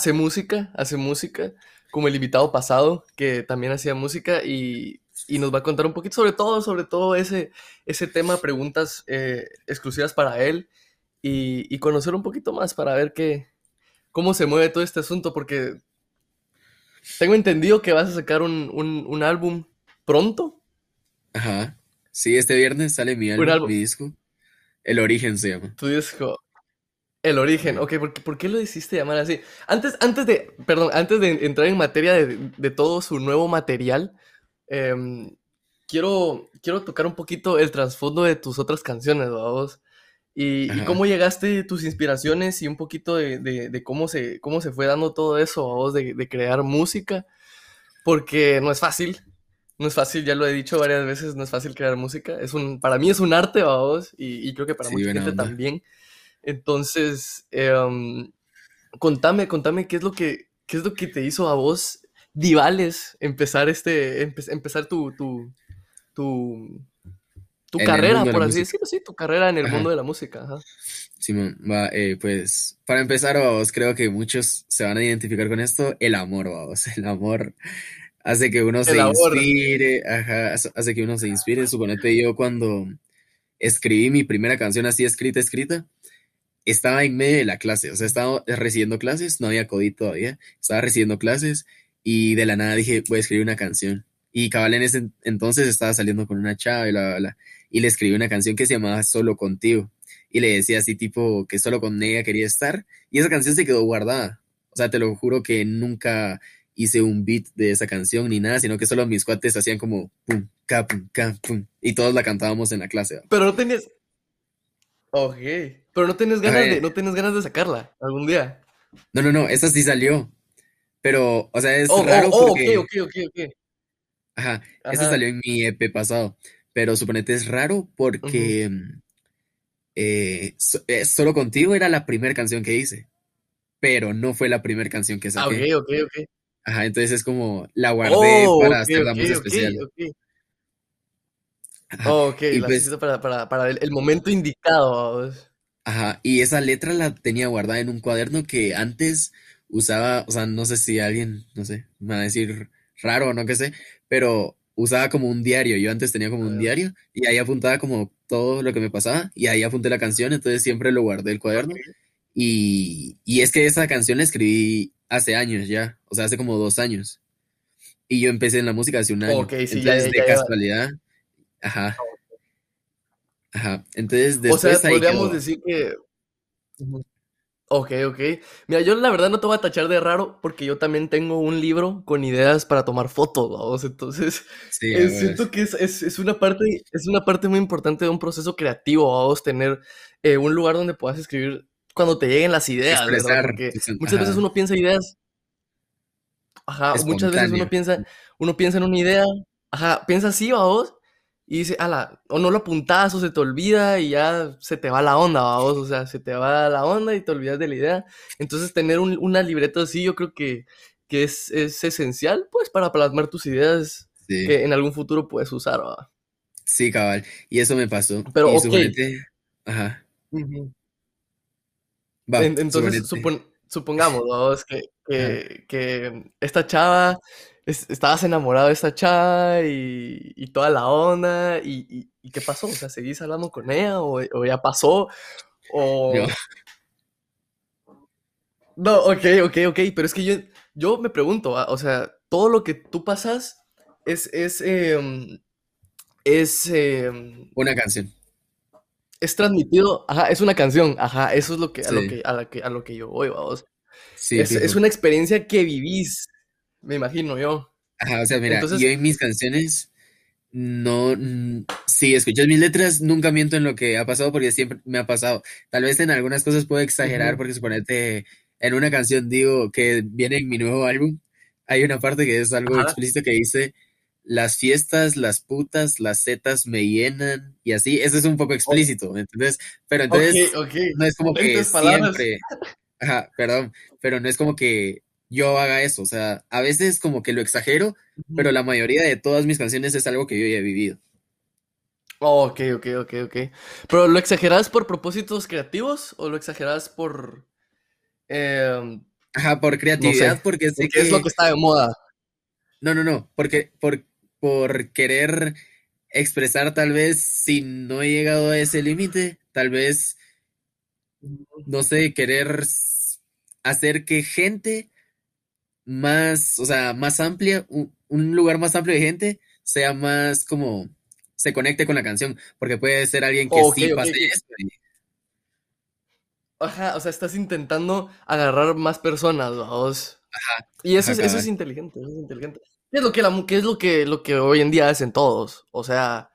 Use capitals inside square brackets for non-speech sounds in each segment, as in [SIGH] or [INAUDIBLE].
hace música, hace música, como el invitado pasado, que también hacía música y, nos va a contar un poquito sobre todo, sobre todo ese, ese tema, preguntas eh, exclusivas para él y, conocer un poquito más para ver qué, cómo se mueve todo este asunto, porque tengo entendido que vas a sacar un, álbum pronto. Ajá. Sí, este viernes sale mi álbum, mi disco. El Origen se llama. Tu disco. El origen, ok, ¿por qué, lo decidiste llamar así? Antes, antes de, perdón, antes de entrar en materia de, todo su nuevo material, em, quiero, quiero tocar un poquito el trasfondo de tus otras canciones, vamos. Y, y, cómo llegaste, tus inspiraciones y un poquito de, cómo, se, cómo se fue dando todo eso, vos, de, crear música, porque no es fácil, no es fácil, ya lo he dicho varias veces, no es fácil crear música, es un, para mí es un arte, vamos, y, y creo que para mucha gente también. Entonces, em, contame, contame qué es lo que, qué es lo que te hizo a vos, Divales, empezar este, empezar tu, tu, tu, tu carrera, por así decirlo, sí, tu carrera en el mundo de la música. Ajá. Simón, va, eh, pues, para empezar, vos creo que muchos se van a identificar con esto, el amor, vamos, el amor hace que uno se inspire, ajá, hace que uno se inspire, suponete yo cuando escribí mi primera canción así escrita, escrita, estaba en medio de la clase, o sea, estaba recibiendo clases, no había COVID todavía, estaba recibiendo clases y de la nada dije, voy a escribir una canción. Y cabal en ese entonces estaba saliendo con una chava y bla, Y le escribí una canción que se llamaba Solo Contigo. Y le decía así tipo que solo con ella quería estar. Y esa canción se quedó guardada. O sea, te lo juro que nunca hice un beat de esa canción ni nada, sino que solo mis cuates hacían como pum, ca, pum, ca, pum. Y todos la cantábamos en la clase. Pero no tenías... Ok. Pero no tienes ganas de, no tienes ganas de sacarla algún día. No, no, no, esta sí salió. Pero, o sea, es oh, oh, raro oh, porque... ok, ok, ok, ok. Ajá, esta salió en mi EP pasado. Pero suponete es raro porque eh, eh, Solo Contigo era la primera canción que hice. Pero no fue la primera canción que saqué. Ah, ok, ok, ok. Ajá, entonces es como la guardé para hacerla más especial. Ok, [LAUGHS] la pues, para, para, para el, momento indicado. Ajá, y esa letra la tenía guardada en un cuaderno que antes usaba, o sea, no sé si alguien, no sé, me va a decir raro o no qué sé, pero usaba como un diario. Yo antes tenía como un diario y ahí apuntaba como todo lo que me pasaba y ahí apunté la canción, entonces siempre lo guardé el cuaderno. Y, y es que esa canción la escribí hace años ya, o sea, hace como dos años. Y yo empecé en la música hace un año. entonces, de casualidad, ajá, Ajá, entonces después O sea, podríamos decir que... Ok, ok. Mira, yo la verdad no te voy a tachar de raro porque yo también tengo un libro con ideas para tomar fotos, vamos. Entonces, eh, siento que es, una parte, es una parte muy importante de un proceso creativo, vamos, tener eh, un lugar donde puedas escribir cuando te lleguen las ideas, ¿verdad? Porque muchas veces uno piensa ideas. Ajá, muchas veces uno piensa, uno piensa en una idea, ajá, piensa así, vamos, y dice, ala, o no lo apuntas o se te olvida y ya se te va la onda, vamos, o sea, se te va la onda y te olvidas de la idea. Entonces, tener una libreta así, yo creo que, que es, esencial, pues, para plasmar tus ideas que en algún futuro puedes usar, ¿va? Sí, cabal, y eso me pasó. Pero, y Ajá. entonces, supongamos, [LAUGHS] vamos, que, que, que esta chava estabas enamorado de esta chava y, toda la onda, y, qué pasó? O sea, ¿seguís hablando con ella o, ya pasó? O... No. ok, ok, ok, pero es que yo, yo me pregunto, ah, o sea, todo lo que tú pasas es, es, em, es... Em, una canción. Es transmitido, ajá, es una canción, ajá, eso es lo que, a, lo que, a, que, a lo que yo voy, vamos. Sí, es, es, una experiencia que vivís me imagino yo. Ajá, o sea, mira, yo en mis canciones no, si escuchas mis letras, nunca miento en lo que ha pasado porque siempre me ha pasado. Tal vez en algunas cosas puedo exagerar porque suponete en una canción digo que viene en mi nuevo álbum, hay una parte que es algo explícito que dice las fiestas, las putas, las setas me llenan y así, eso es un poco explícito, ¿entendés? Pero entonces no es como que siempre, ajá, perdón, pero no es como que yo haga eso. O sea, a veces como que lo exagero, pero la mayoría de todas mis canciones es algo que yo ya he vivido. Oh, ok, ok, ok, ok. ¿Pero lo exageras por propósitos creativos o lo exageras por... Em, Ajá, por creatividad, porque, es lo que está de moda. No, no, no, porque por, por querer expresar tal vez si no he llegado a ese límite, tal vez, no sé, querer hacer que gente más, o sea, más amplia, un, lugar más amplio de gente sea más como, se conecte con la canción, porque puede ser alguien que sí pase esto. Ajá, o sea, estás intentando agarrar más personas, vamos. Ajá. Y eso, es, eso es inteligente, eso es inteligente. ¿Qué es lo que, la, qué es lo que, lo que hoy en día hacen todos? O sea,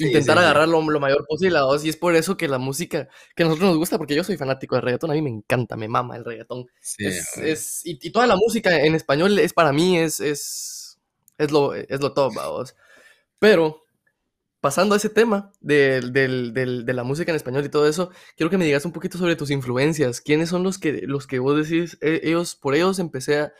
intentar agarrar lo, mayor posible a Y es por eso que la música que a nosotros nos gusta, porque yo soy fanático del reggaetón, a mí me encanta, me mama el reggaetón. es, y, toda la música en español es para mí es, es, es, lo, es lo top, vamos. Pero pasando a ese tema de, de, la música en español y todo eso, quiero que me digas un poquito sobre tus influencias. ¿Quiénes son los que, los que vos decís, e, ellos, por ellos empecé a,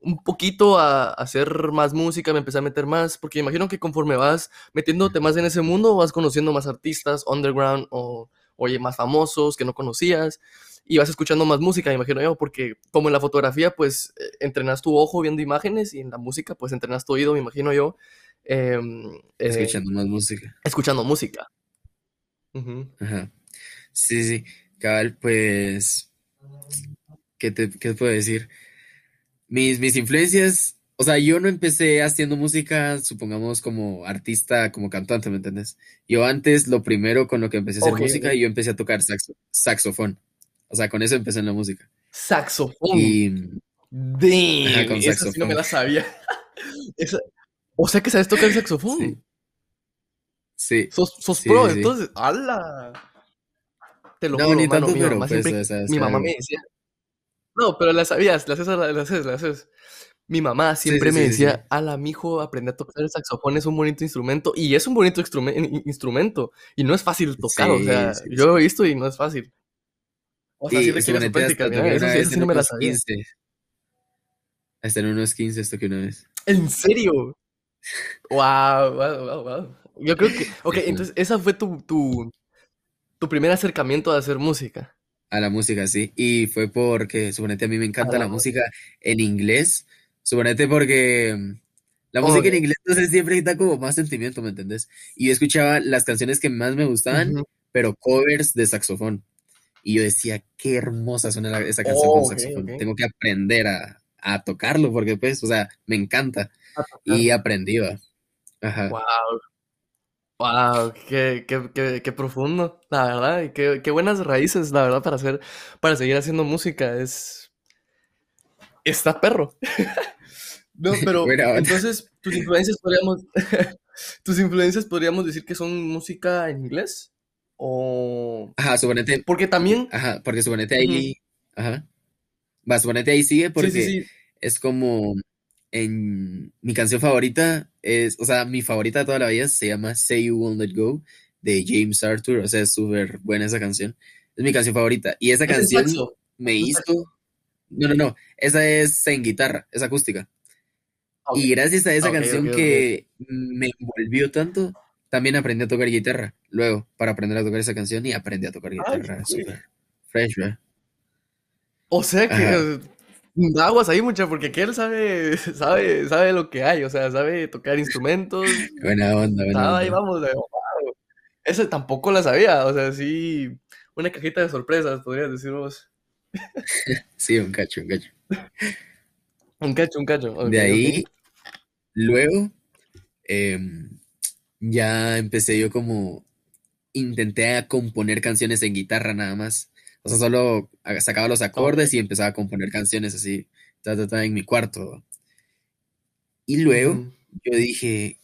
un poquito a, hacer más música, me empecé a meter más, porque imagino que conforme vas metiéndote más en ese mundo, vas conociendo más artistas underground o, oye, más famosos que no conocías y vas escuchando más música, imagino yo, porque como en la fotografía, pues eh, entrenas tu ojo viendo imágenes y en la música, pues entrenas tu oído, me imagino yo. Em, eh, escuchando más música. Escuchando música. Ajá. Sí, sí. Cabal, pues. ¿Qué te, qué te puedo decir? Mis, mis influencias, o sea, yo no empecé haciendo música, supongamos, como artista, como cantante, ¿me entiendes? Yo antes, lo primero con lo que empecé a hacer música, yo empecé a tocar saxofón. O sea, con eso empecé en la música. Saxofón. Y. Damn, con saxofón. Sí no me la sabía. [LAUGHS] O sea que sabes tocar el saxofón. Sí. Sos, sos pro, entonces. ¡Hala! Te lo no, juro, ni tanto, mi mamá, pues, mi mamá me decía, no, pero las sabías, las haces, las haces, las. Mi mamá siempre me decía, ala, mijo, aprende a tocar el saxofón, es un bonito instrumento, y es un bonito instrumento, y no es fácil tocar, o sea, yo he visto y no es fácil. O sea, sí requiere su práctica, mira, eso, sí, eso no me la sabía. 15. Hasta en unos 15 esto que una vez. ¿En serio? wow, wow, wow, wow. Yo creo que, ok, [LAUGHS] entonces esa fue tu, tu, tu primer acercamiento a hacer música. A la música, sí. Y fue porque, suponete, a mí me encanta la música en inglés. Suponete porque mm, la música en inglés entonces siempre está como más sentimiento, ¿me entendés? Y yo escuchaba las canciones que más me gustaban, pero covers de saxofón. Y yo decía, qué hermosa suena esa canción con saxofón. Tengo que aprender a, a, tocarlo porque, pues, o sea, me encanta. Y aprendí, Ajá. Wow. Wow, qué, qué, profundo, la verdad, y qué, buenas raíces, la verdad, para hacer, para seguir haciendo música. Es. Está perro. [LAUGHS] no, pero entonces, tus influencias podríamos. [LAUGHS] tus influencias podríamos decir que son música en inglés. O. Ajá, suponete. Porque también. Ajá, porque suponete ahí. Ajá. Va, suponete ahí sigue porque es como en mi canción favorita es, o sea, mi favorita de toda la vida se llama Say You Won't Let Go de James Arthur, o sea, es súper buena esa canción. Es mi canción favorita. Y esa canción me hizo... No, no, no, esa es en guitarra, es acústica. Y gracias a esa canción que me envolvió tanto, también aprendí a tocar guitarra. Luego, para aprender a tocar esa canción y aprendí a tocar guitarra. Súper fresh, ¿verdad? O sea que aguas ahí, mucha, porque que él sabe, [LAUGHS] sabe, sabe lo que hay, o sea, sabe tocar instrumentos. Buena onda, buena Ahí vamos, Ese tampoco la sabía, o sea, sí, una cajita de sorpresas, podrías decir vos. [LAUGHS] sí, un cacho, un cacho. un cacho, un cacho. de ahí, luego, em, ya empecé yo como, intenté a componer canciones en guitarra nada más. O sea, solo sacaba los acordes y empezaba a componer canciones así, en mi cuarto. Y luego yo dije,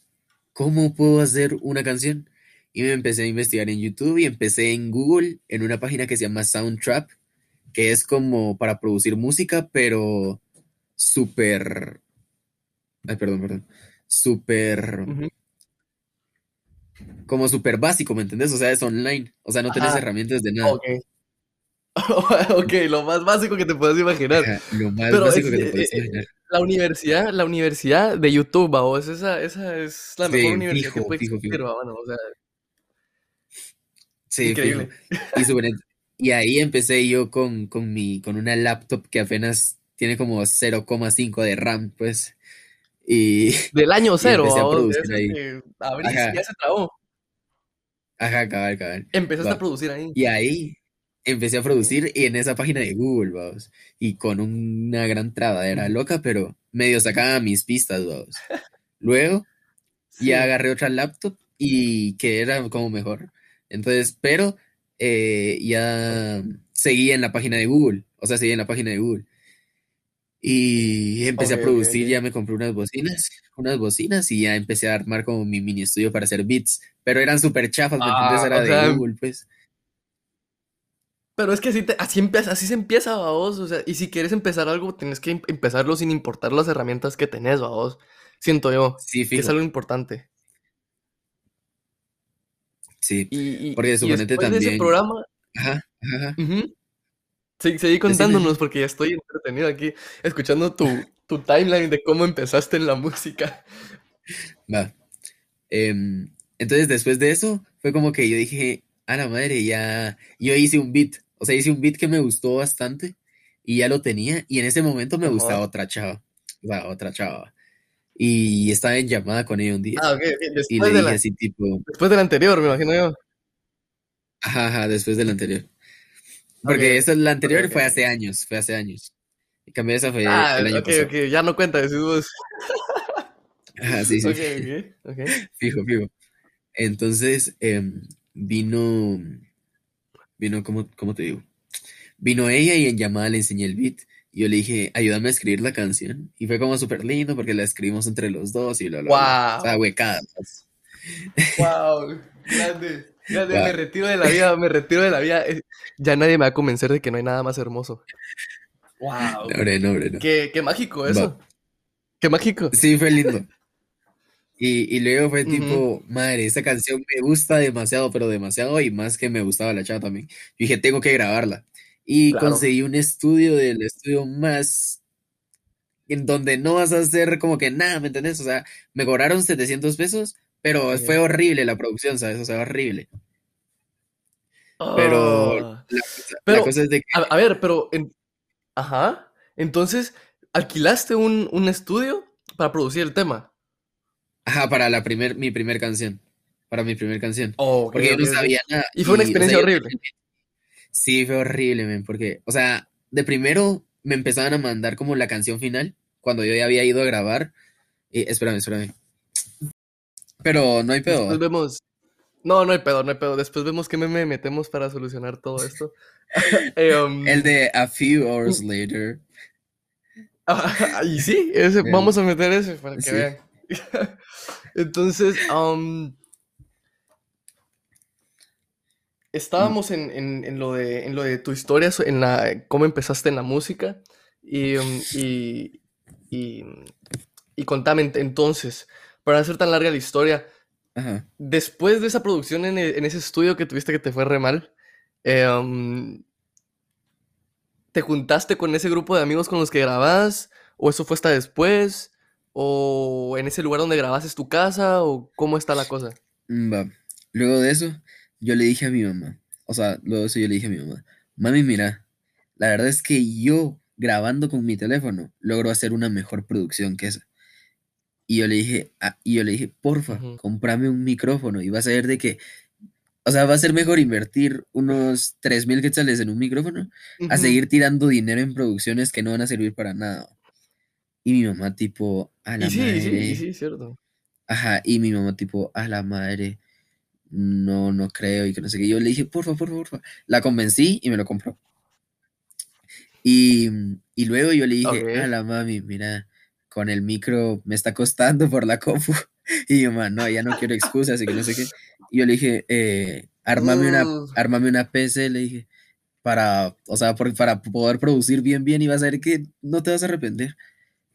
¿cómo puedo hacer una canción? Y me empecé a investigar en YouTube y empecé en Google en una página que se llama Soundtrap, que es como para producir música, pero súper... Ay, perdón, perdón. Súper... Como súper básico, ¿me entendés? O sea, es online. O sea, no tenés herramientas de nada. [LAUGHS] ok, lo más básico que te puedas imaginar. lo más básico que te puedas eh, imaginar. La universidad, la universidad de YouTube, vamos, esa, esa es la mejor universidad que puede existir, bueno, o sea. Sí, increíble. Y, y, ahí empecé yo con, con, mi, con una laptop que apenas tiene como 0,5 de RAM, pues. Y, Del año cero, empecé a producir ahí. ya se trabó. Ajá, cabal, cabal. Empezaste a producir ahí. Y ahí empecé a producir y en esa página de Google, vamos. Y con una gran trabadera loca, pero medio sacaba mis pistas, vamos. Luego ya agarré otra laptop y que era como mejor. Entonces, pero eh, ya seguía en la página de Google. O sea, seguía en la página de Google. Y empecé a producir, ya me compré unas bocinas, unas bocinas y ya empecé a armar como mi mini estudio para hacer beats. Pero eran súper chafas, ¿me entiendes? Ah, era de Google, pues. Pero es que así, así, empieza, así se empieza, vos. O sea, y si quieres empezar algo, tienes que em, empezarlo sin importar las herramientas que tenés, vos. Siento yo. Sí, Que es algo importante. Sí, y, porque suponete también. De ese programa. Ajá, ajá. seguí contándonos porque ya estoy entretenido aquí, escuchando tu, tu timeline de cómo empezaste en la música. Va. Em, entonces, después de eso, fue como que yo dije, a la madre, ya. Yo hice un beat o sea, hice un beat que me gustó bastante y ya lo tenía y en ese momento me gustaba otra chava, otra chava. Y estaba en llamada con ella un día. Ah, ok, Después y le dije así tipo... Después del anterior, me imagino yo. Ajá, ajá, después del anterior. Porque esa, la anterior fue hace años, fue hace años. Y cambié esa fue ah, el año okay, pasado. ok, ya no cuenta, decís vos. Ajá, sí, sí. [LAUGHS] Fijo, fijo. Entonces, em, vino Vino, ¿cómo, te digo? Vino ella y en llamada le enseñé el beat. Y yo le dije, ayúdame a escribir la canción. Y fue como súper lindo porque la escribimos entre los dos y lo lo Wow. O sea, huecada. Wow. [LAUGHS] Grande. Grande. Me retiro de la vida, me retiro de la vida. Ya nadie me va a convencer de que no hay nada más hermoso. Wow. No, no, Qué, qué mágico eso. Qué mágico. Sí, fue lindo. Y, luego fue tipo, madre, esta canción me gusta demasiado, pero demasiado, y más que me gustaba la chava también. Yo dije, tengo que grabarla. Y conseguí un estudio del estudio más en donde no vas a hacer como que nada, ¿me entendés? O sea, me cobraron 700 pesos, pero fue horrible la producción, ¿sabes? O sea, horrible. Pero, ah. la, cosa es de que... A, ver, pero... Ajá. Entonces, ¿alquilaste un, un estudio para producir el tema? Ajá, para la primer, mi primer canción. Para mi primer canción. Oh, porque yo no sabía nada. Y fue una experiencia horrible. Sí, fue horrible, men, porque, o sea, de primero me empezaban a mandar como la canción final, cuando yo ya había ido a grabar. Y, espérame, espérame. Pero no hay pedo. Después vemos. No, no hay pedo, no hay pedo. Después vemos qué meme metemos para solucionar todo esto. Um, [LAUGHS] El de A Few Hours Later. [LAUGHS] y sí, ese, vamos a meter ese para que vean. [LAUGHS] Entonces, estábamos en, lo de, en lo de tu historia, en la, cómo empezaste en la música. Y, y, y, contame entonces, para hacer tan larga la historia, después de esa producción en, ese estudio que tuviste que te fue re mal, em, ¿te juntaste con ese grupo de amigos con los que grabás? ¿O eso fue hasta después? ¿O en ese lugar donde grabas es tu casa? ¿O cómo está la cosa? Mm, va. Luego de eso, yo le dije a mi mamá, o sea, luego de eso yo le dije a mi mamá, mami, mira, la verdad es que yo grabando con mi teléfono logro hacer una mejor producción que esa. Y yo le dije, ah, y yo le dije, porfa, comprame un micrófono y vas a ver de que, o sea, va a ser mejor invertir unos 3 mil quetzales en un micrófono a seguir tirando dinero en producciones que no van a servir para nada. Y mi mamá tipo, a la sí, madre. Sí, sí, cierto. Ajá, y mi mamá tipo, a la madre, no, no creo y que no sé qué. Yo le dije, por favor, por favor. La convencí y me lo compró. Y, y luego yo le dije, a la mami, mira, con el micro me está costando por la compu. [LAUGHS] Y mi mamá, no, ya no quiero excusas y que no sé qué. Y yo le dije, eh, armame, una, armame una PC, le dije, para, o sea, para poder producir bien, bien y vas a ver que no te vas a arrepentir.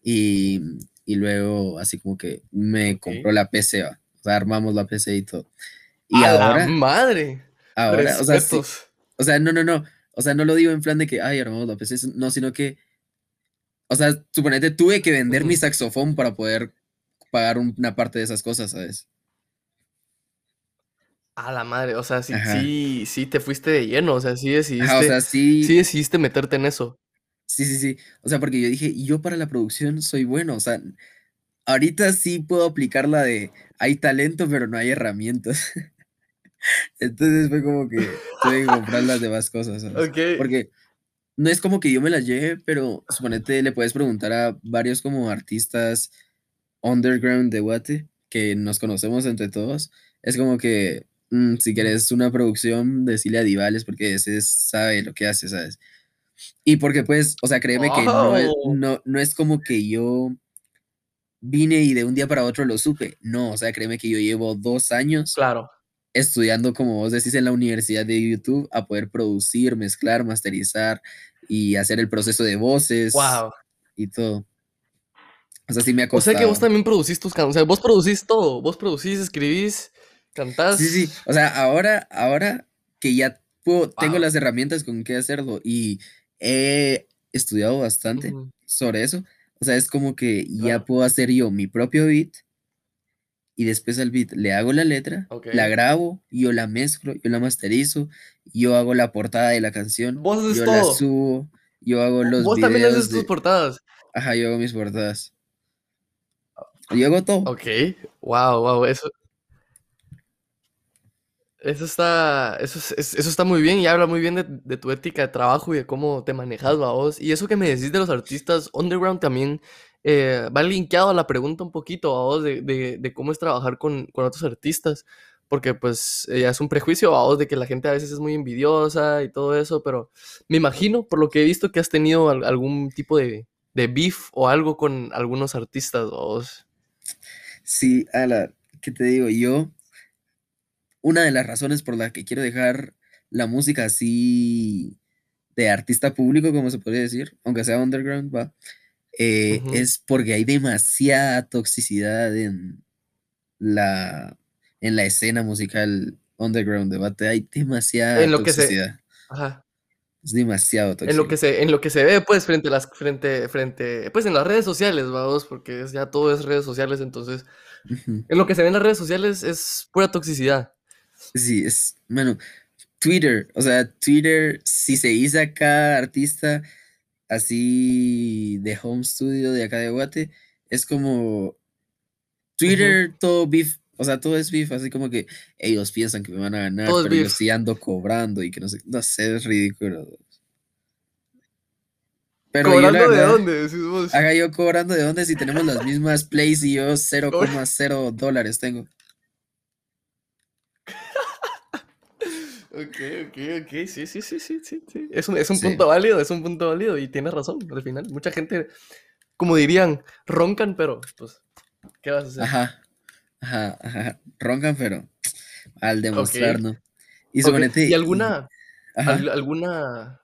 Y, y luego así como que me compró la PC, o sea, armamos la PC y todo. Y ¡A ahora, la madre! Ahora, o sea, o sea, no, no, no, o sea, no lo digo en plan de que, ay, armamos la PC, no, sino que, o sea, suponete, tuve que vender mi saxofón para poder pagar una parte de esas cosas, ¿sabes? A la madre, o sea, sí, sí, sí te fuiste de lleno, o sea, sí decidiste, sí... sí decidiste meterte en eso. Sí, sí, sí. O sea, porque yo dije, yo para la producción soy bueno. O sea, ahorita sí puedo aplicar la de hay talento, pero no hay herramientas. [LAUGHS] Entonces fue como que tuve que comprar las demás cosas. Porque no es como que yo me las lleve, pero suponete le puedes preguntar a varios como artistas underground de Guate que nos conocemos entre todos. Es como que mm, si quieres una producción, decirle a Divales porque ese sabe lo que hace, ¿sabes? Y porque pues, o sea, créeme que no, no, no es como que yo vine y de un día para otro lo supe. No, o sea, créeme que yo llevo dos años claro. estudiando, como vos decís, en la universidad de YouTube a poder producir, mezclar, masterizar y hacer el proceso de voces wow. y todo. O sea, sí me ha costado. O sea que vos también producís tus canciones, o sea, vos producís todo, vos producís, escribís, cantás. Sí, sí, o sea, ahora, ahora que ya puedo, tengo las herramientas con qué hacerlo y he estudiado bastante sobre eso, o sea, es como que ya puedo hacer yo mi propio beat y después al beat le hago la letra, la grabo, yo la mezclo, yo la masterizo, yo hago la portada de la canción, ¿Vos yo todo? la subo, yo hago los ¿Vos también haces tus portadas? Ajá, yo hago mis portadas. Yo hago todo. Ok, wow, wow, eso, eso está, eso, eso está muy bien y habla muy bien de, tu ética de trabajo y de cómo te manejas, vos. Y eso que me decís de los artistas underground también eh, va linkeado a la pregunta un poquito, vos, de, de, cómo es trabajar con, con otros artistas. Porque pues ya es un prejuicio, vos, de que la gente a veces es muy envidiosa y todo eso, pero me imagino, por lo que he visto, que has tenido algún tipo de, de beef o algo con algunos artistas, vos. Sí, Ala, ¿qué te digo? Yo una de las razones por las que quiero dejar la música así de artista público, como se podría decir, aunque sea underground, va, eh, es porque hay demasiada toxicidad en la, en la escena musical underground debate, hay demasiada en lo toxicidad. Que Ajá. Es demasiado tóxico. En lo que se, en lo que se ve, pues, frente a las, frente, frente, pues en las redes sociales, vamos, porque ya todo es redes sociales, entonces, en lo que se ve en las redes sociales es pura toxicidad. Sí, es, bueno, Twitter, o sea, Twitter, si se hizo acá artista así de home studio de acá de Guate, es como Twitter, todo beef, o sea, todo es beef, así como que ellos piensan que me van a ganar, pero yo sí ando cobrando y que no sé, no sé, es ridículo. Pero ¿Cobrando de dónde? Decís vos? Haga yo cobrando de dónde si tenemos las mismas plays y yo [LAUGHS] 0,0 dólares tengo. Ok, ok, ok, sí, sí, sí, sí, sí, sí. Es un, es un punto válido, es un punto válido y tienes razón al final. Mucha gente, como dirían, roncan, pero pues, ¿qué vas a hacer? Ajá, ajá, ajá, roncan, pero al demostrar, ¿no? Y, ¿Y alguna, alguna,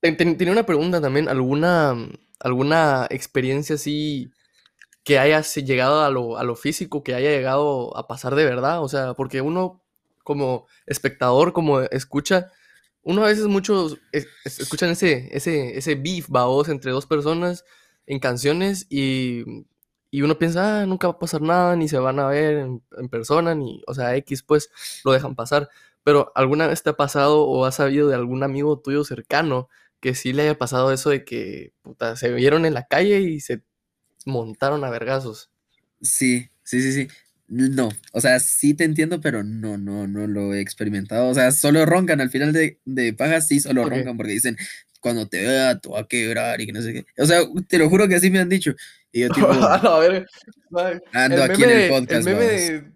tenía una pregunta también, ¿alguna, alguna experiencia así que haya llegado a lo, a lo físico, que haya llegado a pasar de verdad? O sea, porque uno como espectador, como escucha, uno a veces muchos escuchan ese, ese, ese beef, vaos, entre dos personas en canciones y, y, uno piensa, ah, nunca va a pasar nada, ni se van a ver en, persona, ni, o sea, X, pues lo dejan pasar. Pero ¿alguna vez te ha pasado o has sabido de algún amigo tuyo cercano que sí le haya pasado eso de que se vieron en la calle y se montaron a vergazos? Sí, sí, sí, sí. No, o sea, sí te entiendo, pero no, no, no lo he experimentado. O sea, solo roncan al final de, de pagas, sí, solo roncan porque dicen, cuando te vea, te va a quebrar y que no sé qué. O sea, te lo juro que así me han dicho. Y yo, tipo, [LAUGHS] a ver, ando aquí en el podcast. El meme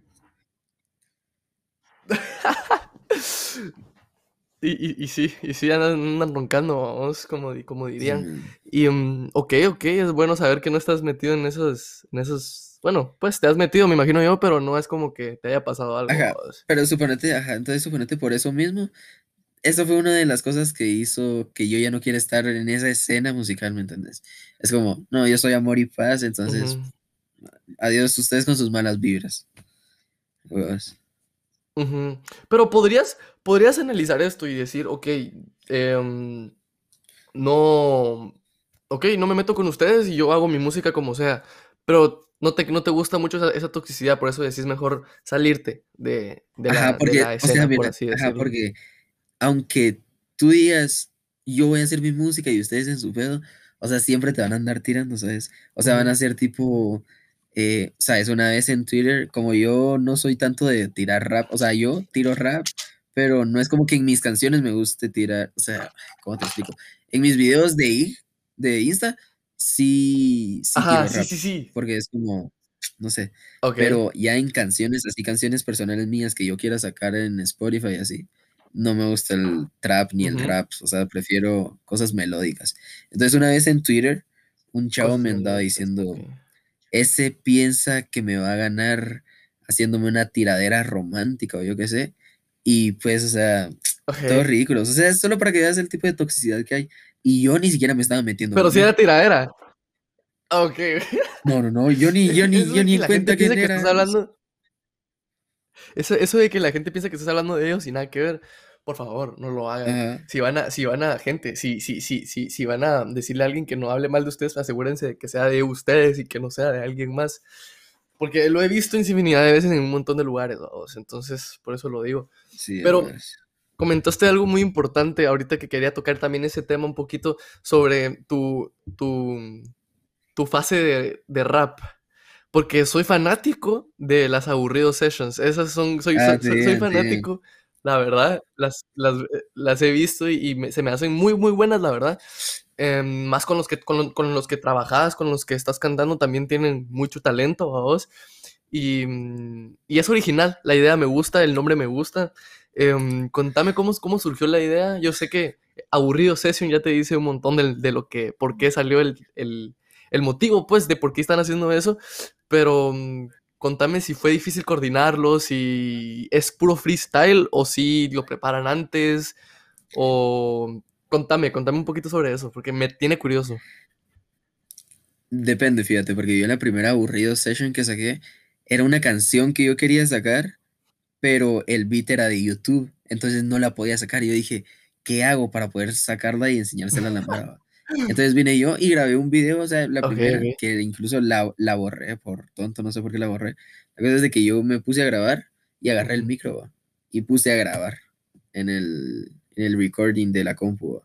[LAUGHS] y, y, y, sí, y sí andan, roncando, vamos, como, como dirían. Y, um, ok, ok, es bueno saber que no estás metido en esos, en esos bueno, pues te has metido, me imagino yo, pero no es como que te haya pasado algo. Ajá, pero suponete, ajá, entonces suponete por eso mismo. Eso fue una de las cosas que hizo que yo ya no quiera estar en esa escena musical, ¿me entiendes? Es como, no, yo soy amor y paz, entonces, adiós ustedes con sus malas vibras. Pero podrías, podrías analizar esto y decir, ok, em, no, ok, no me meto con ustedes y yo hago mi música como sea, pero no te, no te gusta mucho esa, toxicidad, por eso decís mejor salirte de, la, escena, por así decirlo. Ajá, porque aunque tú digas, yo voy a hacer mi música y ustedes en su pedo, o sea, siempre te van a andar tirando, ¿sabes? O sea, van a ser tipo, eh, ¿sabes? Una vez en Twitter, como yo no soy tanto de tirar rap, o sea, yo tiro rap, pero no es como que en mis canciones me guste tirar, o sea, ¿cómo te explico? En mis videos de, de Insta, sí, sí rap, sí, sí, sí. Porque es como, no sé. Pero ya en canciones, así canciones personales mías que yo quiera sacar en Spotify, así, no me gusta el trap ni el rap, o sea, prefiero cosas melódicas. Entonces una vez en Twitter, un chavo me andaba diciendo, ese piensa que me va a ganar haciéndome una tiradera romántica o yo qué sé. Y pues, o sea, todo ridículo. O sea, es solo para que veas el tipo de toxicidad que hay. Y yo ni siquiera me estaba metiendo. Pero si era tiradera. Ok. [LAUGHS] No, no, no, yo ni, yo ni, yo ni cuenta que, era. hablando... Eso, eso de que la gente piensa que estás hablando de ellos y nada que ver, por favor, no lo hagan. Si van a, si van a, gente, si, si, si, si, si van a decirle a alguien que no hable mal de ustedes, asegúrense de que sea de ustedes y que no sea de alguien más. Porque lo he visto infinidad de veces en un montón de lugares, entonces por eso lo digo. Sí, Pero comentaste algo muy importante ahorita que quería tocar también ese tema un poquito sobre tu, tu, tu fase de, de rap porque soy fanático de las aburridos sessions. Esas son, soy, ah, soy, fanático, la verdad. Las, las, las he visto y, se me hacen muy, muy buenas, la verdad. Em, más con los, que, con, con, los que trabajas, con los que estás cantando, también tienen mucho talento a vos. Y, y, es original, la idea me gusta, el nombre me gusta. Eh, contame cómo, cómo surgió la idea. Yo sé que Aburrido Session ya te dice un montón de, lo que, por qué salió el, el, el motivo, pues, de por qué están haciendo eso, pero mm, contame si fue difícil coordinarlo, si es puro freestyle o si lo preparan antes, o contame, contame un poquito sobre eso, porque me tiene curioso. Depende, fíjate, porque yo la primera aburrido session que saqué era una canción que yo quería sacar, pero el beat era de YouTube, entonces no la podía sacar. Y yo dije, ¿qué hago para poder sacarla y enseñársela a la mara? Entonces vine yo y grabé un video, o sea, la primera, que incluso la, la, borré por tonto, no sé por qué la borré. La cosa es de que yo me puse a grabar y agarré el micro y puse a grabar en el, en el recording de la compu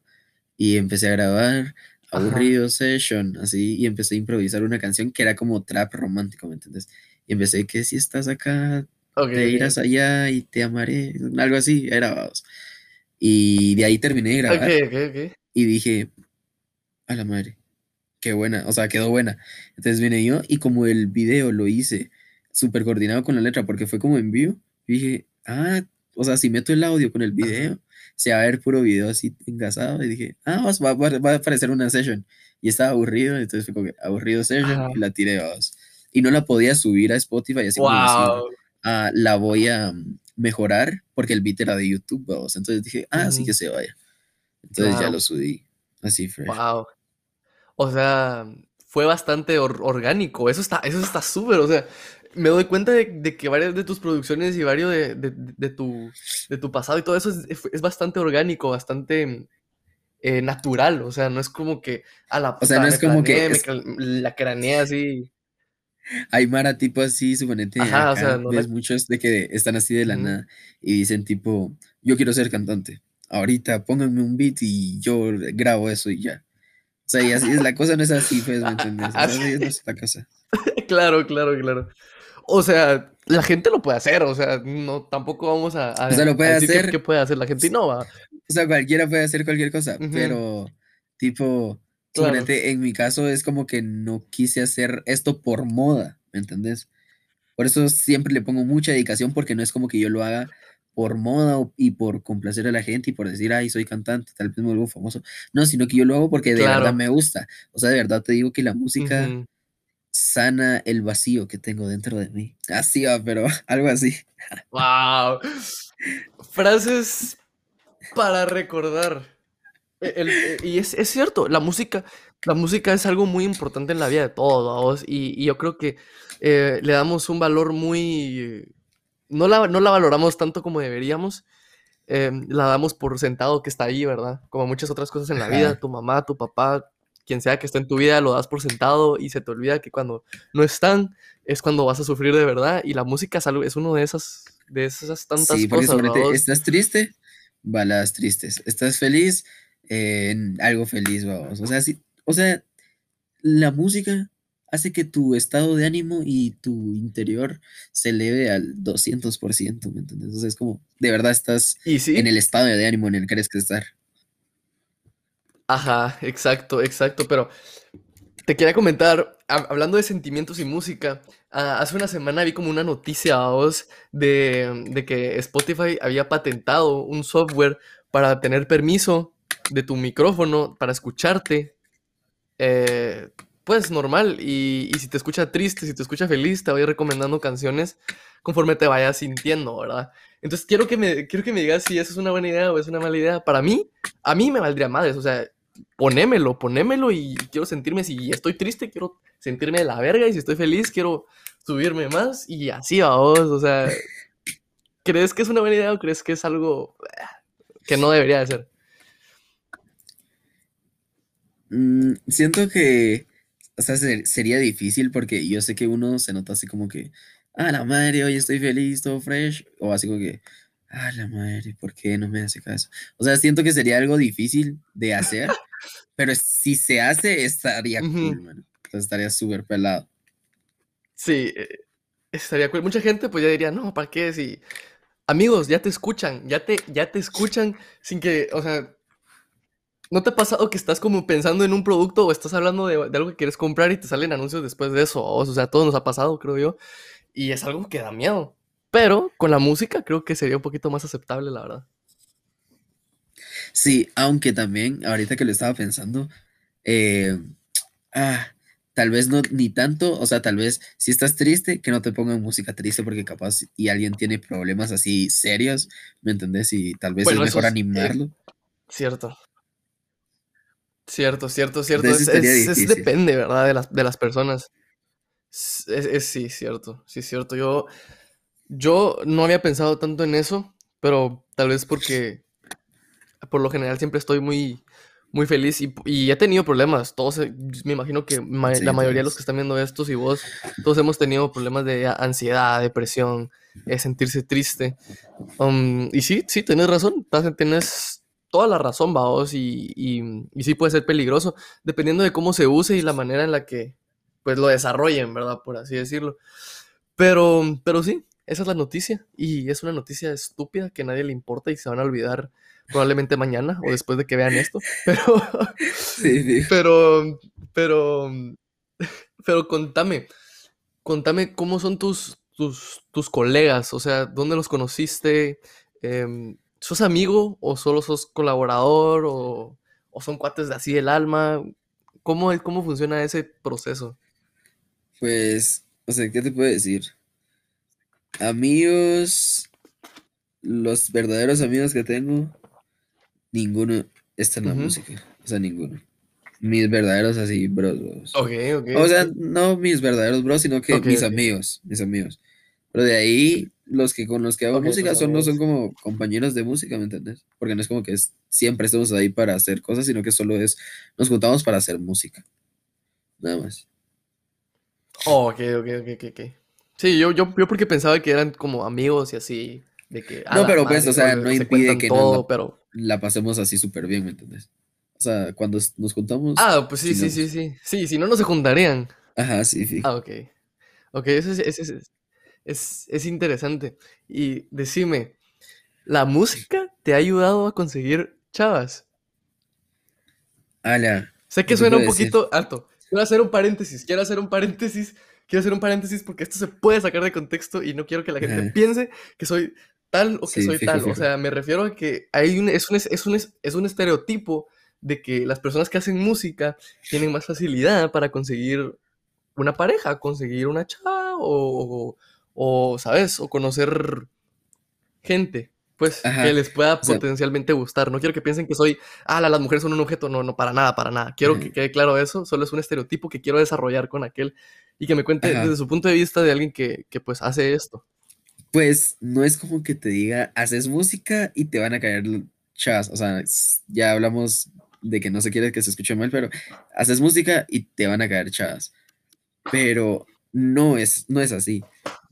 y empecé a grabar aburrido session, así, y empecé a improvisar una canción que era como trap romántico, ¿me entiendes? Y empecé que si estás acá, te irás allá y te amaré, algo así, era vamos. Y de ahí terminé de grabar. Y dije, a la madre, qué buena, o sea, quedó buena. Entonces vine yo y como el video lo hice súper coordinado con la letra, porque fue como en vivo, dije, ah, o sea, si meto el audio con el video, se va a ver puro video así engasado, y dije, ah, va, va, a aparecer una session. Y estaba aburrido, entonces fue como que aburrido session, y la tiré, vamos. Y no la podía subir a Spotify, así como ah, la voy a mejorar, porque el beat era de YouTube, vamos. Entonces dije, ah, así que se vaya. Entonces ya lo subí, así fresh. Wow. O sea, fue bastante orgánico. Eso está eso está súper. O sea, me doy cuenta de, que varias de tus producciones y varios de, tu, de tu pasado y todo eso es, bastante orgánico, bastante eh, natural. O sea, no es como que a la O sea, no es como que. la cranea así. Hay Mara tipo así, suponete. Ajá, o sea, no ves muchos de que están así de la nada y dicen tipo, yo quiero ser cantante. Ahorita pónganme un beat y yo grabo eso y ya. O sea, y así es, la cosa no es así, pues, ¿me entiendes? [LAUGHS] Así es la cosa. claro, claro, claro. O sea, la gente lo puede hacer, o sea, no, tampoco vamos a, o sea, lo puede hacer. Que, puede hacer la gente y no va. O sea, cualquiera puede hacer cualquier cosa, pero tipo, en mi caso es como que no quise hacer esto por moda, ¿me entendés? Por eso siempre le pongo mucha dedicación porque no es como que yo lo haga por moda y por complacer a la gente y por decir, ay, soy cantante, tal vez me vuelvo famoso. No, sino que yo lo hago porque de verdad me gusta. O sea, de verdad te digo que la música sana el vacío que tengo dentro de mí. Así va, pero [LAUGHS] algo así. ¡Wow! Frases para recordar. E, e, y es, cierto, la música, la música es algo muy importante en la vida de todos, y, y yo creo que eh, le damos un valor muy no la, no la valoramos tanto como deberíamos. La damos por sentado que está ahí, ¿verdad? Como muchas otras cosas en la vida, tu mamá, tu papá, quien sea que esté en tu vida, lo das por sentado y se te olvida que cuando no están es cuando vas a sufrir de verdad. Y la música es, algo, es uno de esas, de esas tantas sí, cosas. estás triste, balas tristes. Estás feliz, en algo feliz, vamos. O sea, sí, o sea, la música hace que tu estado de ánimo y tu interior se eleve al 200%, ¿me entiendes? O sea, es como, de verdad estás en el estado de ánimo en el que quieres estar. Ajá, exacto, exacto, pero te quería comentar, hablando de sentimientos y música, ah, hace una semana vi como una noticia a vos de, de que Spotify había patentado un software para tener permiso de tu micrófono para escucharte. Eh, pues normal. Y, si te escucha triste, si te escucha feliz, te voy recomendando canciones conforme te vayas sintiendo, ¿verdad? Entonces quiero que me, quiero que me digas si eso es una buena idea o es una mala idea. Para mí, a mí me valdría madres, o sea, ponémelo, ponémelo y quiero sentirme, si estoy triste, quiero sentirme de la verga y si estoy feliz, quiero subirme más y así vamos, o sea, ¿crees que es una buena idea o crees que es algo eh, que no debería de ser? Mm, siento que o sea, sería difícil porque yo sé que uno se nota así como que, ah, la madre, hoy estoy feliz, todo fresh, o así como que, ah, la madre, ¿por qué no me hace caso? O sea, siento que sería algo difícil de hacer, [LAUGHS] pero si se hace, estaría cool, man. Entonces estaría súper pelado. Sí, eh, estaría cool. Mucha gente pues ya diría, no, ¿para qué? Si amigos, ya te escuchan, ya te, ya te escuchan sin que, o sea, ¿No te ha pasado que estás como pensando en un producto o estás hablando de, algo que quieres comprar y te salen anuncios después de eso? O sea, todo nos ha pasado, creo yo. Y es algo que da miedo. Pero con la música creo que sería un poquito más aceptable, la verdad. Sí, aunque también, ahorita que lo estaba pensando, eh, ah, tal vez no ni tanto, o sea, tal vez si estás triste, que no te pongan música triste porque capaz y alguien tiene problemas así serios, ¿me entendés? Y tal vez es mejor animarlo. cierto. Cierto, cierto, cierto. Es, depende, ¿verdad? De las, de las personas. Es, sí, cierto, sí, cierto. Yo, yo no había pensado tanto en eso, pero tal vez porque por lo general siempre estoy muy, muy feliz y, he tenido problemas. Todos, eh, me imagino que la mayoría de los que están viendo estos y vos, todos hemos tenido problemas de ansiedad, depresión, eh, sentirse triste. Um, y sí, sí, tienes razón. Tienes, toda la razón, vaos, y, y, sí puede ser peligroso, dependiendo de cómo se use y la manera en la que pues lo desarrollen, ¿verdad? Por así decirlo. Pero, pero sí, esa es la noticia, y es una noticia estúpida que a nadie le importa y se van a olvidar probablemente mañana o después de que vean esto, [LAUGHS] pero, sí, pero, pero, pero contame, contame cómo son tus, tus, tus colegas, o sea, ¿dónde los conociste? Eh, ¿Sos amigo o solo sos colaborador o, son cuates de así el alma? ¿Cómo, ¿Cómo funciona ese proceso? Pues, o sea, ¿qué te puedo decir? Amigos, los verdaderos amigos que tengo, ninguno está en la música. O sea, ninguno. Mis verdaderos así, bros. Ok, ok. O sea, no mis verdaderos bros, sino que mis amigos, mis amigos. Pero de ahí los que con los que hago música son, no son como compañeros de música, ¿me entiendes? Porque no es como que siempre estemos ahí para hacer cosas, sino que solo es, nos juntamos para hacer música. Nada más. Oh, ok, ok, ok, ok. Sí, yo, yo, yo porque pensaba que eran como amigos y así, de que... No, pero pues, o sea, no impide que todo, la, pero... la pasemos así súper bien, ¿me entiendes? O sea, cuando nos juntamos... Ah, pues sí, sí, sí, sí. Sí, si no, no se juntarían. Ajá, sí, sí. Ah, ok. Ok, ese es, ese es, es, interesante. Y decime, ¿la música te ha ayudado a conseguir chavas? Ala. Sé que suena un poquito alto. Quiero hacer un paréntesis, quiero hacer un paréntesis, quiero hacer un paréntesis porque esto se puede sacar de contexto y no quiero que la gente piense que soy tal o que soy tal. O sea, me refiero a que hay un, es, un, es, un, es un estereotipo de que las personas que hacen música tienen más facilidad para conseguir una pareja, conseguir una chava o, o, ¿sabes? O conocer gente, pues, que les pueda potencialmente gustar. No quiero que piensen que soy, ah, las mujeres son un objeto. No, no, para nada, para nada. Quiero que quede claro eso. Solo es un estereotipo que quiero desarrollar con aquel y que me cuente desde su punto de vista de alguien que, que, pues, hace esto. Pues, no es como que te diga, haces música y te van a caer chas. O sea, ya hablamos de que no se quiere que se escuche mal, pero haces música y te van a caer chavas. Pero no es, no es así.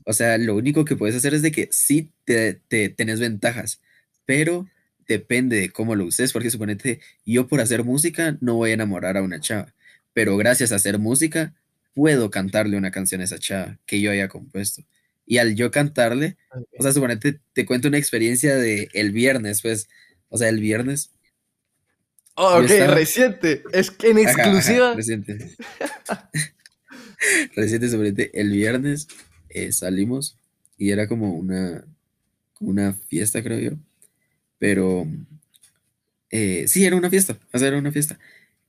O sea, lo único que puedes hacer es de que sí te, te tenés ventajas, pero depende de cómo lo uses, porque suponete, yo por hacer música no voy a enamorar a una chava, pero gracias a hacer música puedo cantarle una canción a esa chava que yo haya compuesto. Y al yo cantarle, o sea, suponete, te cuento una experiencia de el viernes, pues, o sea, el viernes. Oh, ok, reciente, es que en exclusiva. reciente. [LAUGHS] reciente, suponete, el viernes eh, salimos y era como una, una fiesta, creo yo. Pero eh, sí, era una fiesta, o sea, era una fiesta.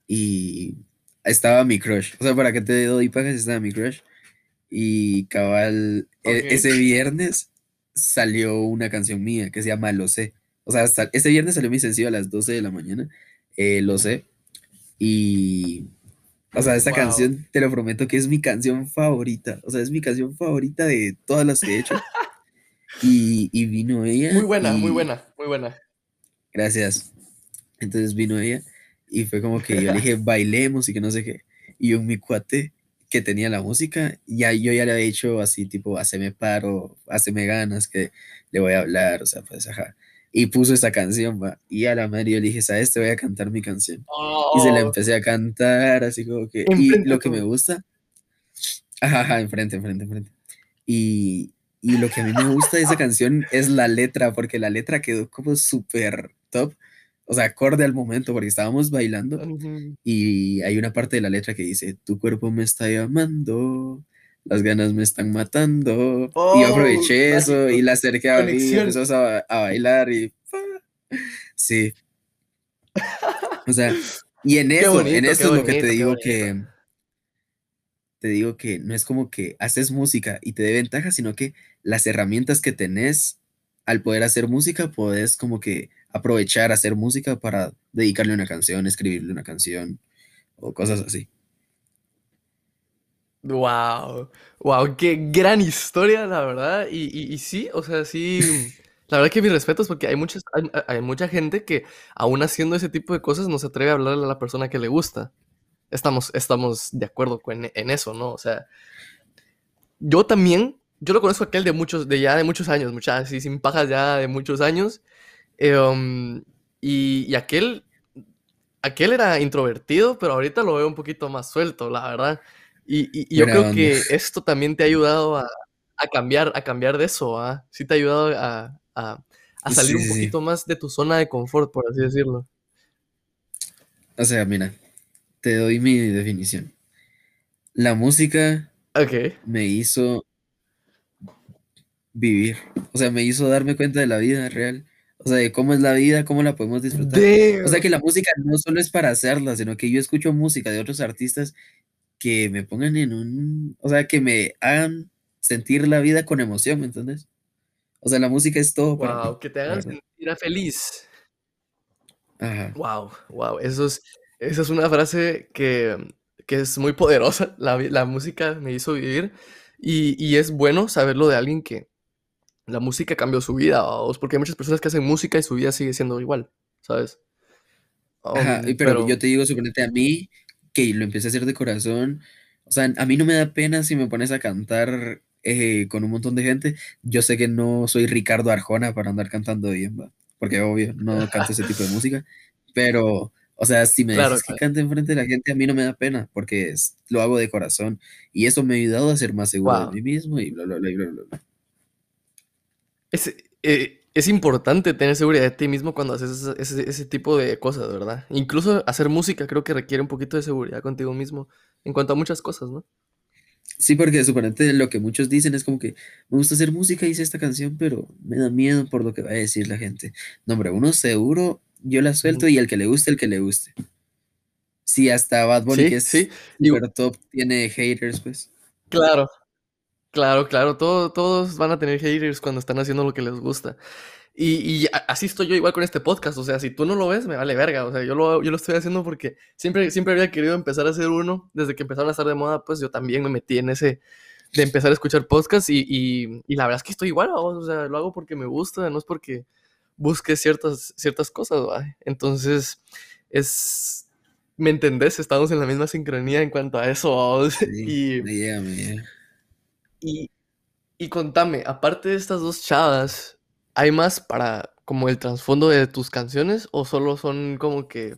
Y estaba mi crush. O sea, para que te doy pagas, estaba mi crush. Y cabal, e, ese viernes salió una canción mía que se llama Lo sé. O sea, ese viernes salió mi sencillo a las 12 de la mañana. Eh, lo sé. Y. O sea, esta canción, te lo prometo que es mi canción favorita. O sea, es mi canción favorita de todas las que he hecho. [LAUGHS] Y, y vino ella. Muy buena, muy buena, muy buena. Gracias. Entonces vino ella y fue como que yo le dije, [LAUGHS] bailemos y que no sé qué. Y yo, mi cuate que tenía la música, ya yo ya le había dicho así, tipo, haceme paro, haceme ganas, que le voy a hablar, o sea, pues, ajá. Y puso esa canción, va. Y a la madre yo le dije, ¿sabes? Te voy a cantar mi canción. Y se la oh. empecé a cantar, así como que. y lo que me gusta. Ajá, ajá, enfrente, enfrente, enfrente. Y, y lo que a mí me gusta de esa canción es la letra, porque la letra quedó como súper top o sea, acorde al momento, porque estábamos bailando y hay una parte de la letra que dice, tu cuerpo me está llamando, las ganas me están matando. y yo aproveché eso y la acerqué a mí empezamos a, bailar y... Sí. O sea, y en eso, en eso es lo que te digo que... Te digo que no es como que haces música y te dé ventaja, sino que las herramientas que tenés al poder hacer música, puedes como que aprovechar hacer música para dedicarle una canción, escribirle una canción o cosas así. Wow, wow, qué gran historia, la verdad. Y, sí, o sea, sí, la verdad que mis respetos porque hay, muchas, hay, mucha gente que aún haciendo ese tipo de cosas no se atreve a hablarle a la persona que le gusta. Estamos, estamos de acuerdo en eso, ¿no? O sea, yo también yo lo conozco aquel de muchos, de ya de muchos años, muchas, así sin pajas ya de muchos años. Eh, um, y, aquel, aquel era introvertido, pero ahorita lo veo un poquito más suelto, la verdad. Y, yo creo que [LAUGHS] esto también te ha ayudado a, cambiar, a cambiar de eso, ¿ah? Sí te ha ayudado a, salir un poquito más de tu zona de confort, por así decirlo. O sea, mira, te doy mi definición. La música me hizo vivir. O sea, me hizo darme cuenta de la vida real. O sea, de cómo es la vida, cómo la podemos disfrutar. O sea, que la música no solo es para hacerla, sino que yo escucho música de otros artistas que me pongan en un. O sea, que me hagan sentir la vida con emoción, ¿me entiendes? O sea, la música es todo. Wow, que te hagan sentir feliz. Ajá. Wow, wow. Eso es, esa es una frase que, que es muy poderosa. La, la, música me hizo vivir. Y, y es bueno saberlo de alguien que, la música cambió su vida, porque hay muchas personas que hacen música y su vida sigue siendo igual, ¿sabes? Ajá, um, pero, yo te digo, suponete a mí, que lo empecé a hacer de corazón, o sea, a mí no me da pena si me pones a cantar eh, con un montón de gente. Yo sé que no soy Ricardo Arjona para andar cantando bien, ¿va? porque obvio, no canto ese tipo de música, pero, o sea, si me dices que cante enfrente de la gente, a mí no me da pena, porque lo hago de corazón, y eso me ha ayudado a ser más seguro de mí mismo, y bla, bla, bla, bla, bla. Es, eh, es importante tener seguridad de ti mismo cuando haces ese, tipo de cosas, ¿verdad? Incluso hacer música creo que requiere un poquito de seguridad contigo mismo en cuanto a muchas cosas, ¿no? Sí, porque suponente lo que muchos dicen es como que me gusta hacer música, hice esta canción, pero me da miedo por lo que va a decir la gente. No, hombre, uno seguro, yo la suelto y el que le guste, el que le guste. Sí, hasta Bad Bunny, que es sí. top, tiene haters, pues. Claro, Claro, claro, todos van a tener haters cuando están haciendo lo que les gusta. Y, así estoy yo igual con este podcast, o sea, si tú no lo ves, me vale verga, o sea, yo lo, yo lo estoy haciendo porque siempre, siempre había querido empezar a hacer uno, desde que empezaron a estar de moda, pues yo también me metí en ese de empezar a escuchar podcasts y, y, la verdad es que estoy igual, o sea, lo hago porque me gusta, no es porque busque ciertas, ciertas cosas, ¿va? entonces es... ¿Me entendés? Estamos en la misma sincronía en cuanto a eso. Sí, [LAUGHS] y, y, y contame, aparte de estas dos chavas, ¿hay más para como el trasfondo de tus canciones o solo son como que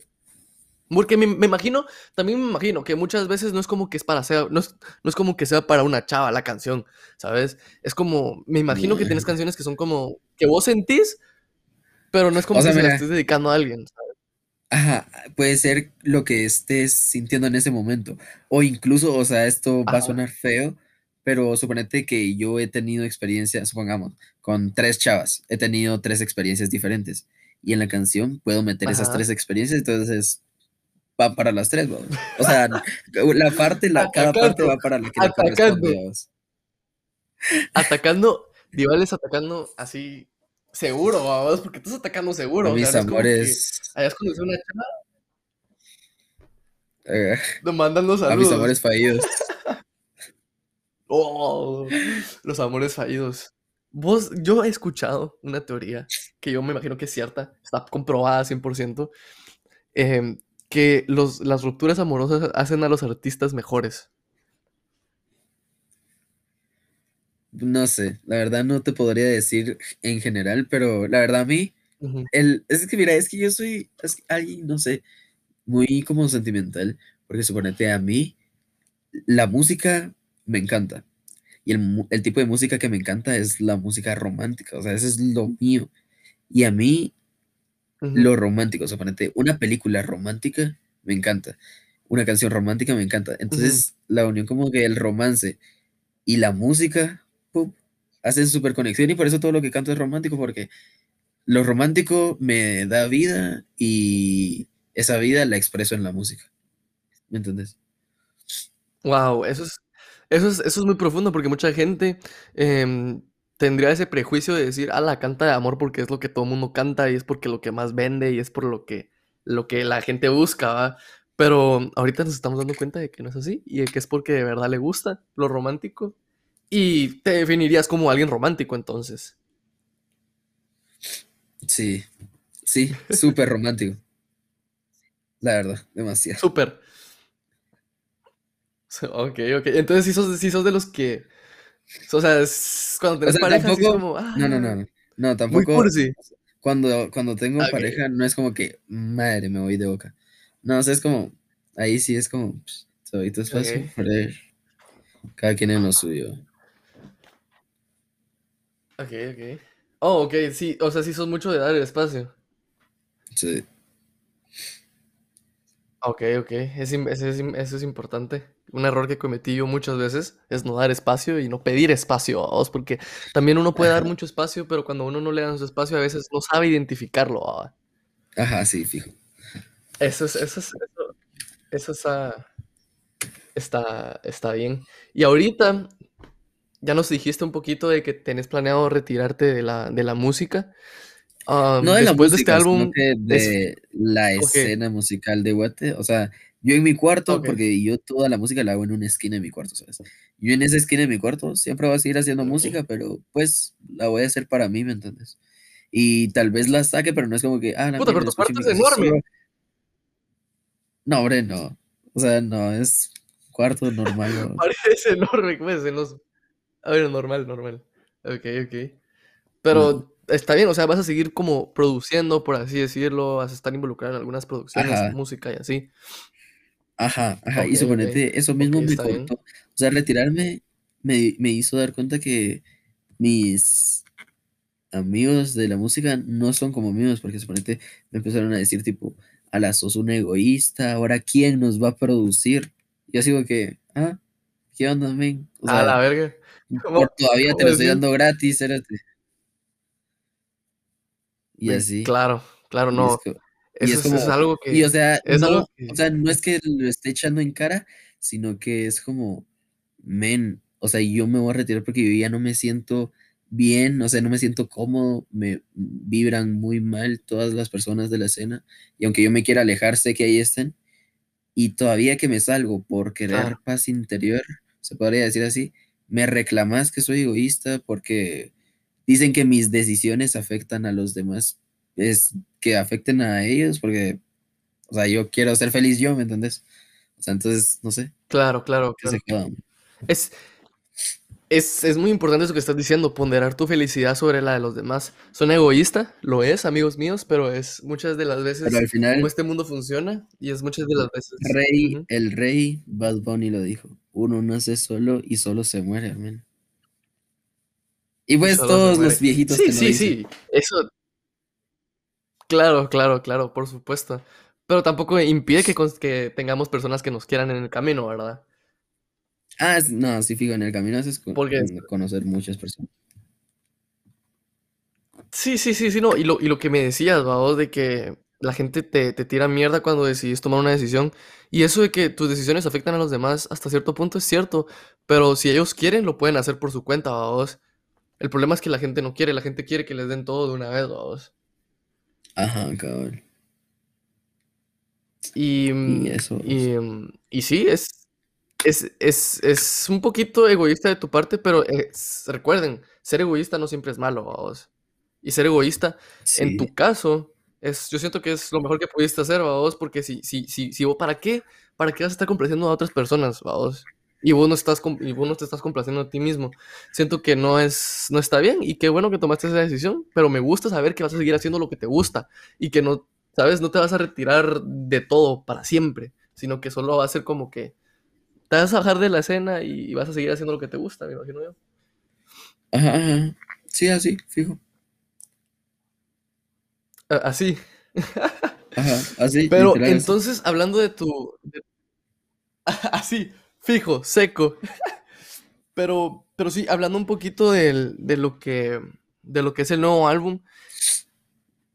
porque me, imagino, también me imagino que muchas veces no es como que es para ser, no es, no es como que sea para una chava la canción, ¿sabes? Es como, me imagino que tienes canciones que son como, que vos sentís, pero no es como que se la estés dedicando a alguien, ¿sabes? Ajá, puede ser lo que estés sintiendo en ese momento. O incluso, o sea, esto va a sonar feo, pero suponete que yo he tenido experiencias, supongamos, con tres chavas, he tenido tres experiencias diferentes. Y en la canción puedo meter esas tres experiencias, entonces va para las tres, O sea, [LAUGHS] la parte, la, cada parte va para la que atacando. le Atacando, Divales atacando así seguro, vamos, porque estás atacando seguro. mis amores. Hayas conocido una chava. Eh, mandando saludos. A mis amores fallidos. Oh, los amores fallidos. Vos, yo he escuchado una teoría que yo me imagino que es cierta, está comprobada 100%, eh, em, que los, las rupturas amorosas hacen a los artistas mejores. No sé, la verdad no te podría decir en general, pero la verdad a mí, el, es que mira, es que yo soy alguien, no sé, muy como sentimental, porque suponete a mí, la música me encanta. Y el, el, tipo de música que me encanta es la música romántica, o sea, eso es lo mío. Y a mí lo romántico, o sea, una película romántica me encanta, una canción romántica me encanta. Entonces, la unión como que el romance y la música, ¡pum! hacen súper conexión y por eso todo lo que canto es romántico, porque lo romántico me da vida y esa vida la expreso en la música. ¿Me entiendes? Wow, eso es, eso es, eso es muy profundo porque mucha gente em, tendría ese prejuicio de decir, ah, la canta de amor porque es lo que todo el mundo canta y es porque lo que más vende y es por lo que, lo que la gente busca, ¿va? Pero ahorita nos estamos dando cuenta de que no es así y de que es porque de verdad le gusta lo romántico. Y te definirías como alguien romántico entonces. Sí, sí, súper romántico. La verdad, demasiado. Súper. [LAUGHS] Ok, ok. Entonces si sos, si sos de los que o sea, cuando tenés pareja, tampoco, es como, no, no, no, no, tampoco. Cuando, cuando tengo pareja, no es como que, madre, me voy de boca. No, o sea, es como, ahí sí es como, pues, tu espacio, cada quien en lo suyo. Ok, ok. Oh, ok, sí, o sea, sí sos mucho de dar el espacio. Sí. Ok, ok, es, eso es importante un error que cometí yo muchas veces es no dar espacio y no pedir espacio a vos, porque también uno puede dar mucho espacio, pero cuando uno no le da su espacio a veces no sabe identificarlo. Ajá, sí, fijo. Eso es, eso es, eso, está, está, bien. Y ahorita ya nos dijiste un poquito de que tenés planeado retirarte de la, de la música. No de la música, de este álbum. de la escena musical de Guate. O sea, yo en mi cuarto, porque yo toda la música la hago en una esquina de mi cuarto, ¿sabes? Yo en esa esquina de mi cuarto siempre voy a seguir haciendo música, pero pues la voy a hacer para mí, ¿me entiendes? Y tal vez la saque, pero no es como que, ah, no, Puta, pero tu cuarto es enorme. No, hombre, no. O sea, no, es cuarto normal. [LAUGHS] ¿no? Parece enorme, pues, en los... A ver, normal, normal. Ok, ok. Pero está bien, o sea, vas a seguir como produciendo, por así decirlo, vas a estar involucrado en algunas producciones, música y así. Ajá, ajá. y suponete, eso mismo me contó. O sea, retirarme me, me hizo dar cuenta que mis amigos de la música no son como amigos, porque suponete me empezaron a decir tipo, ala, sos un egoísta, ahora quién nos va a producir. Yo sigo que, ah, ¿qué onda, men? O a la verga. [LAUGHS] Por todavía te lo estoy dando gratis, espérate. Y así. Claro, claro, no. Y es, como, algo que. Y o sea, no, o sea, no es que lo esté echando en cara, sino que es como, men, o sea, yo me voy a retirar porque yo ya no me siento bien, o sea, no me siento cómodo, me vibran muy mal todas las personas de la escena, y aunque yo me quiera alejar, sé que ahí estén, y todavía que me salgo por querer paz interior, se podría decir así, me reclamas que soy egoísta porque dicen que mis decisiones afectan a los demás es que afecten a ellos, porque, o sea, yo quiero ser feliz yo, ¿me entiendes? O sea, entonces, no sé. Claro, claro. Es, Es, es, muy importante eso que estás diciendo, ponderar tu felicidad sobre la de los demás. Son egoísta, lo es, amigos míos, pero es muchas de las veces pero al final, como este mundo funciona y es muchas de las veces. Rey, uh -huh. El rey Bad Bunny lo dijo, uno nace solo y solo se muere, amén. Y pues todos los viejitos sí, que sí, sí, eso. Claro, claro, claro, por supuesto. Pero tampoco impide que, que tengamos personas que nos quieran en el camino, ¿verdad? Ah, no, sí, fijo, en el camino haces Porque- con conocer muchas personas. Sí, sí, sí, sí, no. Y lo, y lo que me decías, vos, de que la gente te, te tira mierda cuando decidís tomar una decisión. Y eso de que tus decisiones afectan a los demás hasta cierto punto es cierto. Pero si ellos quieren, lo pueden hacer por su cuenta, vos. El problema es que la gente no quiere, la gente quiere que les den todo de una vez, vos. Ajá, cabrón. Y, mm, Y eso, y, mm, y sí, es, es, es, es un poquito egoísta de tu parte, pero es- recuerden, ser egoísta no siempre es malo, vamos. Y ser egoísta, en tu caso, es, yo siento que es lo mejor que pudiste hacer, vamos, porque si, si, si, si vos, ¿para qué? ¿Para qué vas a estar complaciendo a otras personas, vamos? Y vos no estás, y vos no te estás complaciendo a ti mismo. Siento que no es, no está bien y qué bueno que tomaste esa decisión, pero me gusta saber que vas a seguir haciendo lo que te gusta y que no, ¿sabes? No te vas a retirar de todo para siempre, sino que solo va a ser como que te vas a bajar de la escena y vas a seguir haciendo lo que te gusta, me imagino yo. ajá, ajá. Sí, así, fijo. A- Así. Ajá, así, Pero entonces, hablando de tu... de- [LAUGHS] Así, fijo, seco. Pero, pero sí, hablando un poquito del- de lo que, de lo que es el nuevo álbum,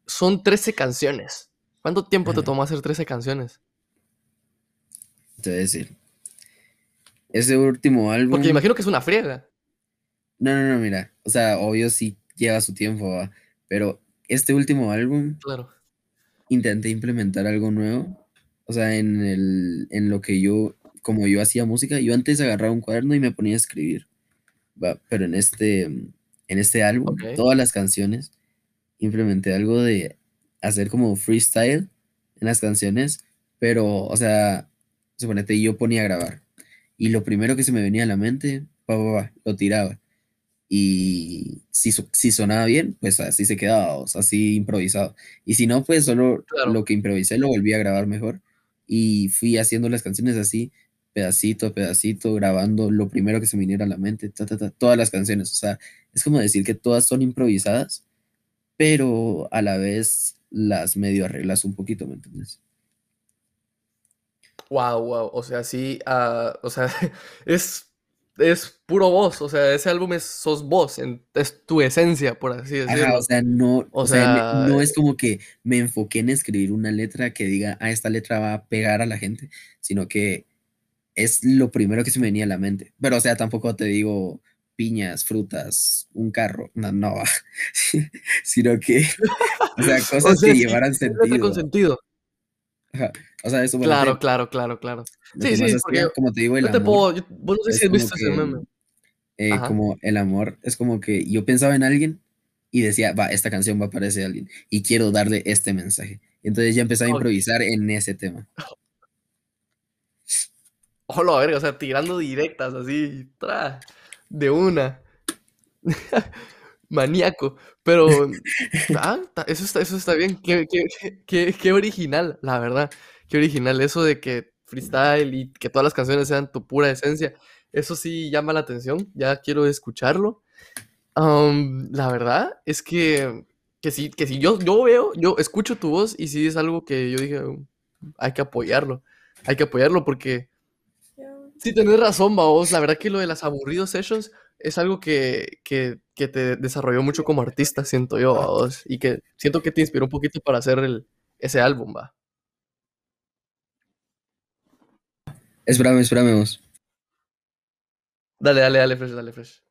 son 13 canciones. ¿Cuánto tiempo te tomó hacer 13 canciones? Te voy a decir. Ese último álbum. Porque imagino que es una friega. No, no, no, mira. O sea, obvio sí lleva su tiempo, ¿va? Pero este último álbum Claro. intenté implementar algo nuevo. O sea, en el, en lo que yo, como yo hacía música, yo antes agarraba un cuaderno y me ponía a escribir. ¿va? Pero en este, en este álbum, Ok. todas las canciones, implementé algo de hacer como freestyle en las canciones, pero, o sea, suponete, yo ponía a grabar. Y lo primero que se me venía a la mente, pa, pa, pa, lo tiraba. Y si, si sonaba bien, pues así se quedaba, o sea, así improvisado. Y si no, pues solo Claro. lo que improvisé lo volví a grabar mejor. Y fui haciendo las canciones así, pedacito a pedacito, grabando lo primero que se me viniera a la mente, ta, ta, ta, todas las canciones. O sea, es como decir que todas son improvisadas, pero a la vez las medio arreglas un poquito, ¿me entiendes? Wow, wow. O sea, sí, ah, o sea, [LAUGHS] es, es puro voz. O sea, ese álbum es, sos vos, en- es tu esencia, por así Ajá, decirlo. o sea, no, O sea, no es como que me enfoqué en escribir una letra que diga, ah, esta letra va a pegar a la gente, sino que es lo primero que se me venía a la mente. Pero, o sea, tampoco te digo piñas, frutas, un carro, no, no, [LAUGHS] sino que, o sea, [LAUGHS] o cosas sea, que sí, llevaran una letra con sentido. sentido. Ajá, O sea, eso, Claro, bueno, claro, claro, claro. Sí, que sí, porque hacía, como te digo, el yo te amor, puedo, yo- vos no sé si has como visto ese que, meme. eh, como el amor, es como que yo pensaba en alguien y decía, va, esta canción va para ese alguien y quiero darle este mensaje. Entonces ya empezaba a improvisar en ese tema. Hola, verga, o sea, tirando directas así, tra, de una. [LAUGHS] Maníaco. Pero, ah, eso está, eso está bien. Qué, qué, qué- qué- original, la verdad. Qué original eso de que freestyle y que todas las canciones sean tu pura esencia. Eso sí llama la atención. Ya quiero escucharlo. Am, la verdad es que, que sí, que sí, yo, yo veo, yo escucho tu voz y sí es algo que yo dije, "Um, hay que apoyarlo. Hay que apoyarlo porque sí tenés razón, vos. La verdad que lo de las aburridos sessions es algo que, que, que te desarrolló mucho como artista, siento yo, vos. Y que siento que te inspiró un poquito para hacer el, ese álbum, va. Espérame, espérame vos. Dale, dale, dale, Fresh, dale, Fresh.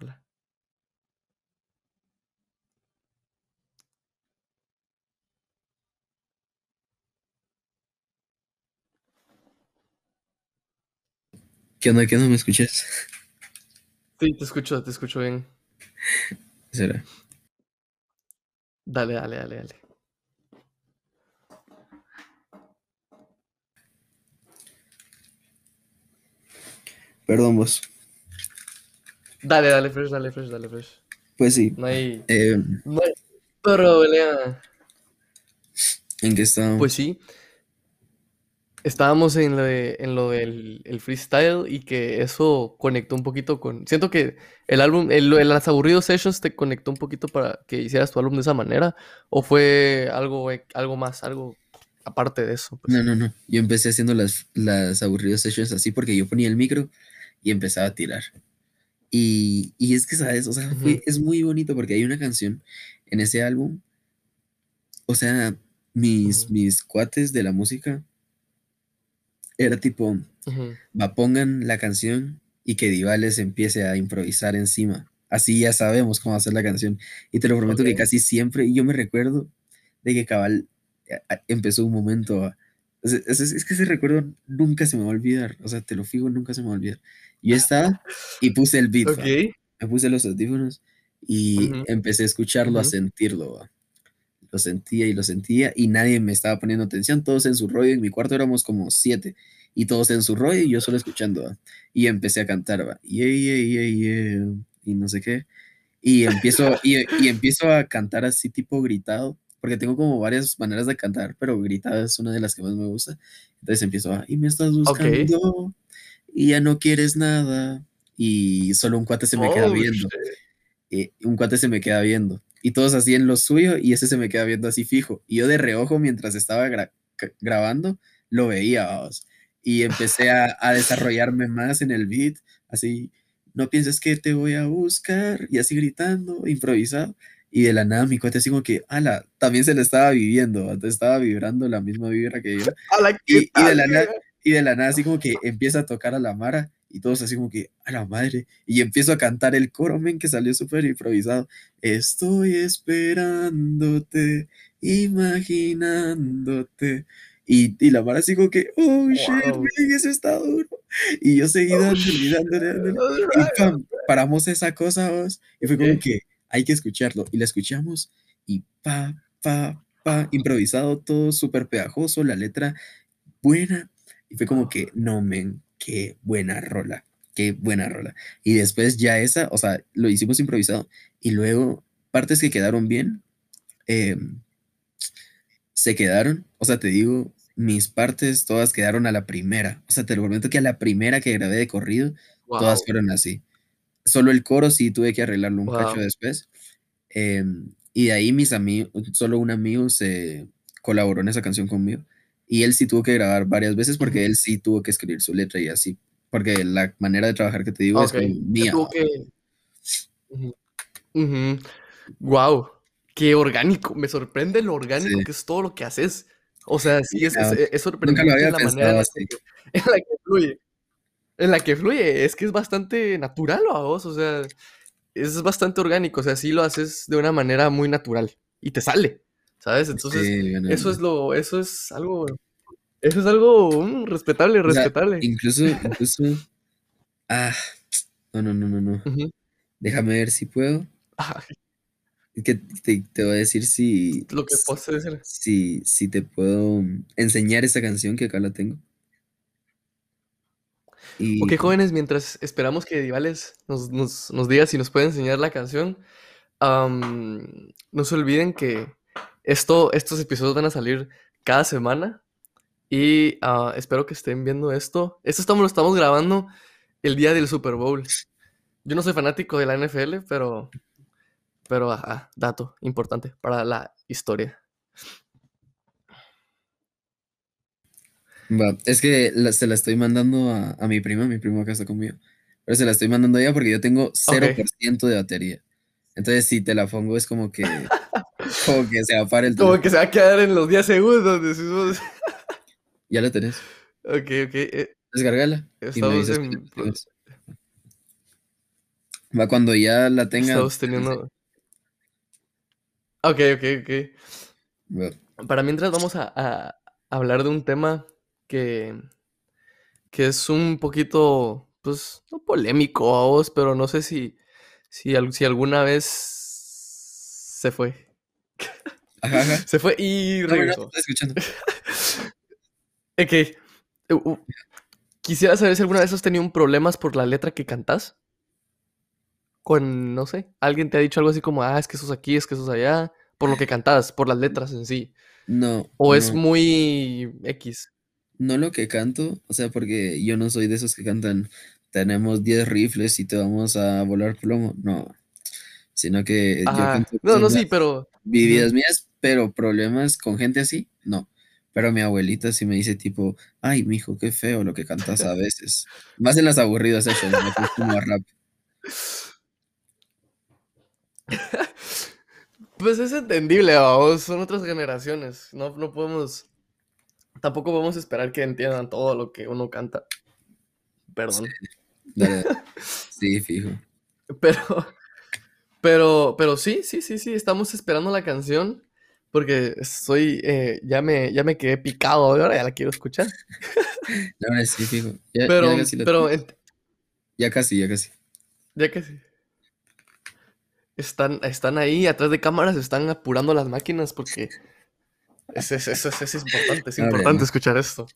Hola. ¿Qué onda? ¿Qué onda? ¿Me escuchas? Sí, te escucho, te escucho bien. Será. Dale, dale, dale, dale. Perdón, vos. Dale, dale, Fresh, dale, Fresh, dale, Fresh. Pues sí. No hay, Eh, no hay problema. ¿En qué estábamos? Pues sí. Estábamos en lo, de- en lo del el freestyle y que eso conectó un poquito con... Siento que el álbum, el, el Las Aburridos Sessions te conectó un poquito para que hicieras tu álbum de esa manera. ¿O fue algo, algo más, algo aparte de eso? pues? No, no, no. Yo empecé haciendo las, las aburridas sessions así porque yo ponía el micro y empezaba a tirar. Y, y es que, ¿sabes? O sea, fue- es muy bonito porque hay una canción en ese álbum. O sea, mis, Ujú. mis cuates de la música era tipo, Ujú. va, pongan la canción y que Divales empiece a improvisar encima. Así ya sabemos cómo hacer la canción. Y te lo prometo que Ok. casi siempre, y yo me recuerdo de que Cabal eh, a- empezó un momento a... Es, es- es que ese recuerdo nunca se me va a olvidar. O sea, te lo fijo, nunca se me va a olvidar. Yo estaba y puse el beat, Ok. va, me puse los audífonos y Ujú. empecé a escucharlo, a Ujú. sentirlo. va. Lo sentía y lo sentía y nadie me estaba poniendo atención, todos en su rollo. En mi cuarto éramos como siete y todos en su rollo y yo solo escuchando. va. Y empecé a cantar, va. Yeah, yeah, yeah, y no sé qué. Y empiezo, [LAUGHS] y, y empiezo a cantar así tipo gritado, porque tengo como varias maneras de cantar, pero gritado es una de las que más me gusta. Entonces empiezo a, y me estás buscando y ya no quieres nada. Y solo un cuate se me queda Oh, viendo shit. eh, un cuate se me queda viendo. Y todos así en lo suyo y ese se me queda viendo así fijo. Y yo de reojo mientras estaba gra- grabando, lo veía. vamos. Y empecé a, a desarrollarme más en el beat, así, no pienses que te voy a buscar, y así gritando, improvisado. Y de la nada mi cuate así como que, ala, también se le estaba viviendo, entonces estaba vibrando la misma vibra que yo. [LAUGHS] Ala, ¿qué Y, y de la nada, y de la nada así como que empieza a tocar a la Mara y todos así como que a la madre y empiezo a cantar el coro, men, que salió súper improvisado. Estoy esperándote, imaginándote. Y, y la Mara así como que, oh shit, Wow. men, eso está duro. Y yo seguí Oh, dándole, shit. dándole, Y pam, paramos esa cosa, vos, y fue como que hay que escucharlo. Y la escuchamos y pa, pa, pa, improvisado todo súper pegajoso, la letra buena. Y fue como que, no, men, qué buena rola, qué buena rola. Y después ya esa, o sea, lo hicimos improvisado. Y luego, partes que quedaron bien, em, se quedaron, o sea, te digo, mis partes todas quedaron a la primera. O sea, te lo prometo que a la primera que grabé de corrido, todas fueron así. Solo el coro sí tuve que arreglarlo un cacho Wow. después. em, y de ahí mis amigos, solo un amigo se colaboró en esa canción conmigo. Y él sí tuvo que grabar varias veces porque él sí tuvo que escribir su letra y así. Porque la manera de trabajar que te digo es mía. que. Ujú. Wow. Qué orgánico. Me sorprende lo orgánico Sí. que es todo lo que haces. O sea, sí, es, sorprendente la manera en la, que, [LAUGHS] en la que fluye. En la que fluye. Es que es bastante natural a vos. O sea, es bastante orgánico. O sea, sí lo haces de una manera muy natural. Y te sale. ¿Sabes? Entonces, Sí, bueno, eso es lo. Eso es algo. Eso es algo mm, respetable, o sea, respetable. incluso, incluso. Ah, no, no, no, no, no. Déjame ver si puedo. Que te, te voy a decir si, lo que puedo hacer. si, si te puedo enseñar esa canción que acá la tengo. Y Ok, jóvenes, mientras esperamos que Divales nos, nos, nos diga si nos puede enseñar la canción, no se olviden que esto, estos episodios van a salir cada semana y ah, espero que estén viendo esto. Esto estamos, lo estamos grabando el día del Super Bowl. Yo no soy fanático de la NFL, pero, pero ajá, dato importante para la historia. Va, es que la- se la estoy mandando a, a mi prima, mi primo acá está conmigo. Pero se la estoy mandando a ella porque yo tengo 0% de batería. Entonces, si te la pongo, es como que, [LAUGHS] [LAUGHS] como que se apare el Como teléfono. que se va a quedar en los 10 segundos. decimos. [LAUGHS] Ya la tenés. Ok, ok. eh, Descargala. Y me Estamos dices en- que la tienes. Va, cuando ya la tenga. Estamos teniendo. Ok, ok, ok. va, Para mientras vamos a, a hablar de un tema que, que es un poquito, pues, no polémico a vos, pero no sé si, si, al- si alguna vez se fue. Se fue y regresó. escuchando. [LAUGHS] ok. Quisiera saber si alguna vez has tenido problemas por la letra que cantas. Con, no sé, alguien te ha dicho algo así como, ah, es que eso es aquí, es que eso es allá. Por lo que cantas, por las letras en sí. No. O es muy X. No lo que canto, o sea, porque yo no soy de esos que cantan, tenemos 10 rifles y te vamos a volar plomo. No. Sino que yo canto. No, no, sí, pero. Vividas mías, pero problemas con gente así, no. Pero mi abuelita sí me dice tipo, ay, mijo, qué feo lo que cantas a veces. [LAUGHS] Más en las aburridas hechas, me como rap. [LAUGHS] Pues es entendible, vamos, son otras generaciones. No, no podemos. Tampoco podemos esperar que entiendan todo lo que uno canta. Perdón. Sí, [LAUGHS] fijo. Pero, pero, pero sí, sí, sí, sí, estamos esperando la canción porque soy, eh, ya me, ya me quedé picado ahora ya la quiero escuchar. [LAUGHS] No, sí, fijo. Ya, pero, pero, ya casi, ya casi. Ya casi. Están, están ahí atrás de cámaras, están apurando las máquinas porque es, es, es, es importante, es importante escuchar esto.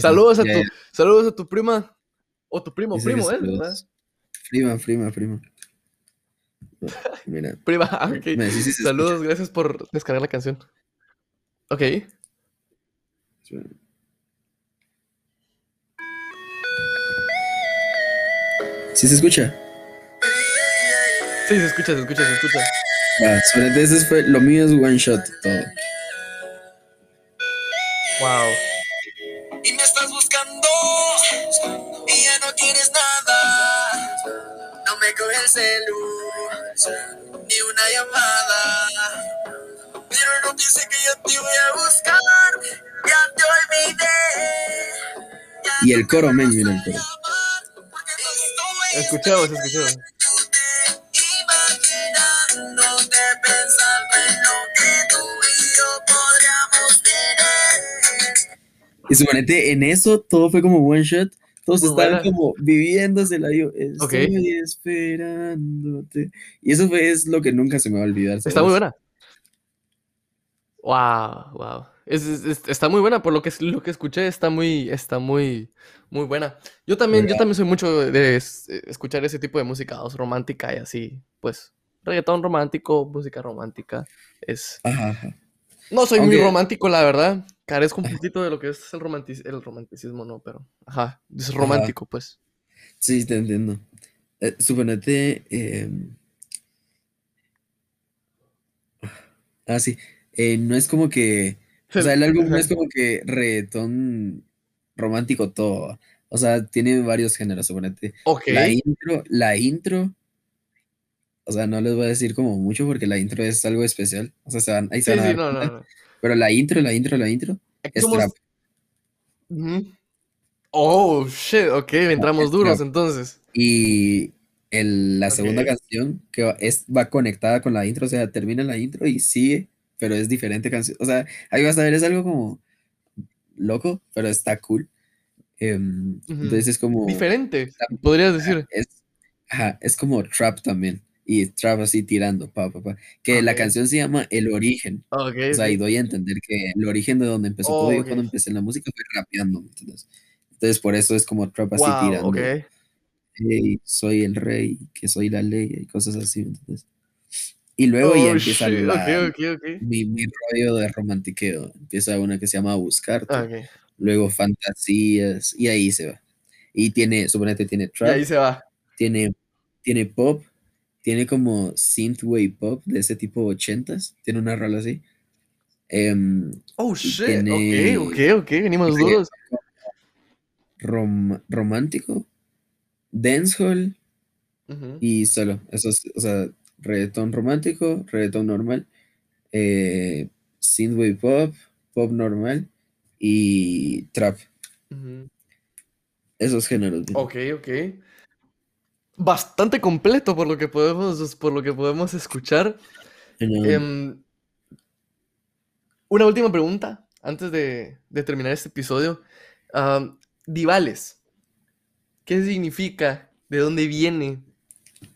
saludos, a tu, saludos a tu prima o tu primo, primo, ¿eh? Prima, prima, prima. Mira. Prima, ah, ok. saludos, gracias por descargar la canción. Ok. ¿Sí se escucha? Sí, se escucha, se escucha, se escucha. Ah, sobre eso fue, lo mío es one shot todo. Wow. Y me estás buscando y ya no tienes nada. No me coge el celu, ni una llamada. Pero no piense que yo te voy a buscar. Ya te olvidé. y el coro, men, mira el coro. Escuchamos, escuchamos. Y suponete, en eso todo fue como one shot. Todos estaban como viviéndosela. Yo estoy esperándote. Y eso fue, es lo que nunca se me va a olvidar. Está muy buena. Wow, wow. está muy buena, por lo que, lo que escuché, está muy, está muy, muy buena. Yo también, yo también soy mucho de, escuchar ese tipo de música romántica y así, pues, reggaetón romántico, música romántica. Es. Ajá, No soy muy romántico, la verdad. Carezco un poquito de lo que es el, el romanticismo, no, pero. Ajá, es romántico, pues. Sí, te entiendo. Eh, suponete. Em, ah, sí. Eh, no es como que. O sea, el álbum no es como que reggaetón romántico todo. O sea, tiene varios géneros, suponete. La intro, la intro. O sea, no les voy a decir como mucho porque la intro es algo especial. O sea, se van, ahí se van a no, no, no. Pero la intro, la intro, la intro es trap. Oh, shit, ok, entramos duros entonces. Y el, la segunda canción que va, es, va conectada con la intro, o sea, termina la intro y sigue, pero es diferente canción. O sea, ahí vas a ver, es algo como loco, pero está cool. Em, entonces es como... Diferente, podrías decir. Es, ajá, es como trap también y trap así tirando, pa, pa, pa. Que la canción se llama El Origen. o sea, y doy a entender que el origen de donde empezó todo, y cuando empecé la música fue rapeando, Entonces, entonces por eso es como trap así tirando. soy el rey, que soy la ley y cosas así, entonces. Y luego ya oh, empieza mi, mi, rollo de romantiqueo. Empieza una que se llama Buscarte. Luego Fantasías. Y ahí se va. Y tiene, suponete, tiene trap. Y ahí se va. Tiene, tiene pop tiene como synthwave pop de ese tipo 80s. Tiene una rola así. Em, oh, shit. ok, ok, ok. Venimos duros. romántico, dancehall y solo. Eso es, o sea, reggaetón romántico, reggaetón normal, eh, synthwave pop, pop normal y trap. Esos géneros. Ok, ok bastante completo por lo que podemos, por lo que podemos escuchar. Em, una última pregunta antes de, terminar este episodio. Divales. ¿Qué significa? ¿De dónde viene?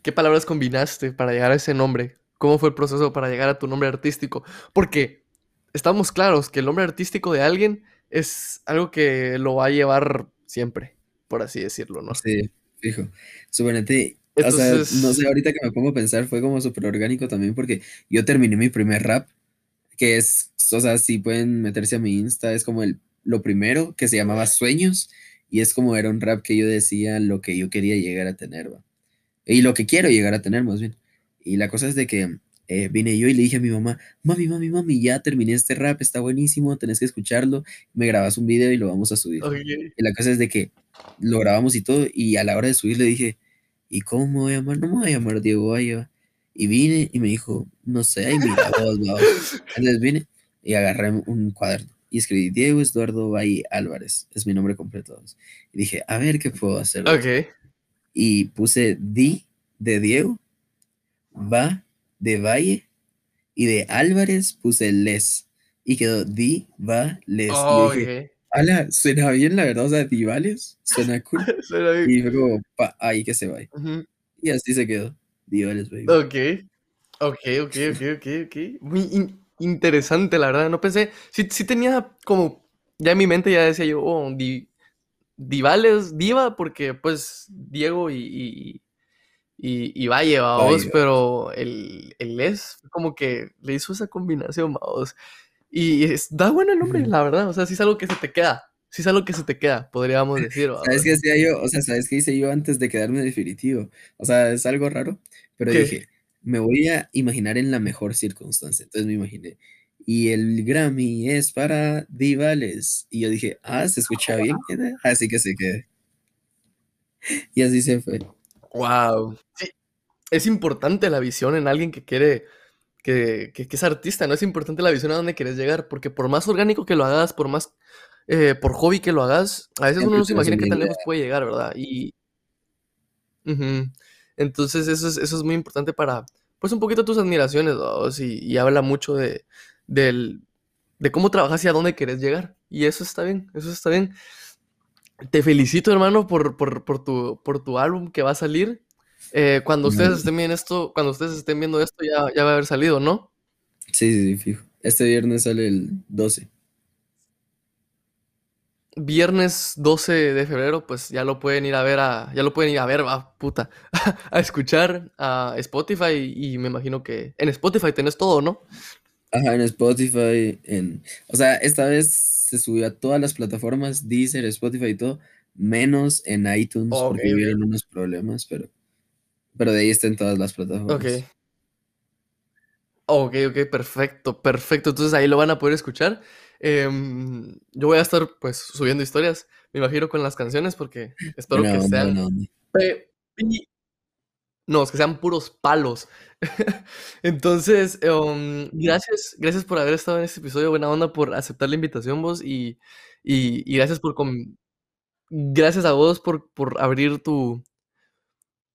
¿Qué palabras combinaste para llegar a ese nombre? ¿Cómo fue el proceso para llegar a tu nombre artístico? Porque estamos claros que el nombre artístico de alguien es algo que lo va a llevar siempre, por así decirlo, ¿no? Sí, fijo. Suponete, o sea, no sé, ahorita que me pongo a pensar, fue como súper orgánico también porque yo terminé mi primer rap, que es, o sea, si pueden meterse a mi Insta, es como el, lo primero, que se llamaba Sueños, y es como era un rap que yo decía lo que yo quería llegar a tener, ¿va? Y lo que quiero llegar a tener, más bien. Y la cosa es de que eh, vine yo y le dije a mi mamá, mami, mami, mami, ya terminé este rap, está buenísimo, tenés que escucharlo, me grabas un video y lo vamos a subir. Y la cosa es de que lo grabamos y todo, y a la hora de subir le dije, ¿y cómo me voy a llamar? No me voy a llamar Diego Valle. Y vine y me dijo, no sé, y mira, vos, Entonces vine y agarré un cuaderno y escribí Diego Eduardo Valle Álvarez, es mi nombre completo. Y dije, a ver qué puedo hacer. Ok. Y puse Di de Diego, Va de Valle y de Álvarez puse Les. Y quedó Di, Va, Les. y dije, ala, suena bien la verdad, o sea, Divales, suena cool. [LAUGHS] suena bien. Y luego, pa, ahí que se vaya. Y así se quedó. Divales, baby. Ok. Ok, ok, ok, ok, ok. Muy interesante, la verdad. No pensé. Sí, sí tenía como. Ya en mi mente ya decía yo, oh, Divales, Diva, porque pues Diego y, y, y Valle, vamos, pero el, el Les como que le hizo esa combinación, vamos. Y es, da bueno el nombre, la verdad. O sea, sí es algo que se te queda. Sí es algo que se te queda, podríamos [LAUGHS] decir. ¿Sabes qué hacía yo? O sea, ¿sabes qué hice yo antes de quedarme definitivo? O sea, es algo raro, pero dije, me voy a imaginar en la mejor circunstancia. Entonces me imaginé, y el Grammy es para Divales. Y yo dije, ah, se escucha [LAUGHS] bien, así que se quede. Y así se fue. Wow. Sí. Es importante la visión en alguien que quiere, que, que, es artista, ¿no? Es importante la visión a dónde quieres llegar, porque por más orgánico que lo hagas, por más, eh, por hobby que lo hagas, a veces uno no se imagina qué tan lejos puede llegar, ¿verdad? Y... Entonces eso es, eso es muy importante para, pues un poquito tus admiraciones, ¿no? y habla mucho de, del, de cómo trabajas y a dónde quieres llegar. Y eso está bien, eso está bien. Te felicito, hermano, por, por, por, tu, por tu álbum que va a salir. Eh, cuando ustedes estén viendo esto, cuando ustedes estén viendo esto, ya, ya va a haber salido, ¿no? Sí, sí, sí, fijo. Este viernes sale el 12. Viernes 12 de febrero, pues ya lo pueden ir a ver a, ya lo pueden ir a ver, va, puta, [LAUGHS] a escuchar a Spotify y me imagino que en Spotify tenés todo, ¿no? Ajá, en Spotify, en... O sea, esta vez se subió a todas las plataformas, Deezer, Spotify y todo, menos en iTunes porque hubieron unos problemas, pero, pero de ahí está en todas las plataformas. Ok. Ok, ok, perfecto, perfecto. Entonces ahí lo van a poder escuchar. Em, yo voy a estar pues subiendo historias, me imagino con las canciones porque espero que sean... No, no, que sean puros palos. [LAUGHS] Entonces, em, gracias, gracias por haber estado en este episodio. Buena onda por aceptar la invitación, vos. Y, y, gracias por gracias a vos por, por abrir tu,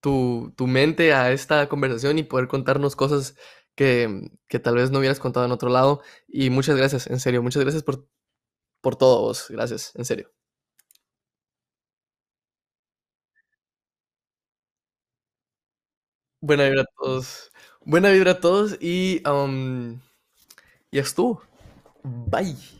tu, tu, mente a esta conversación y poder contarnos cosas que, que, tal vez no hubieras contado en otro lado. Y muchas gracias, en serio. Muchas gracias por, por todo vos. Gracias, en serio. Buena vibra a todos. Buena vibra a todos y, um, y estuvo. Bye.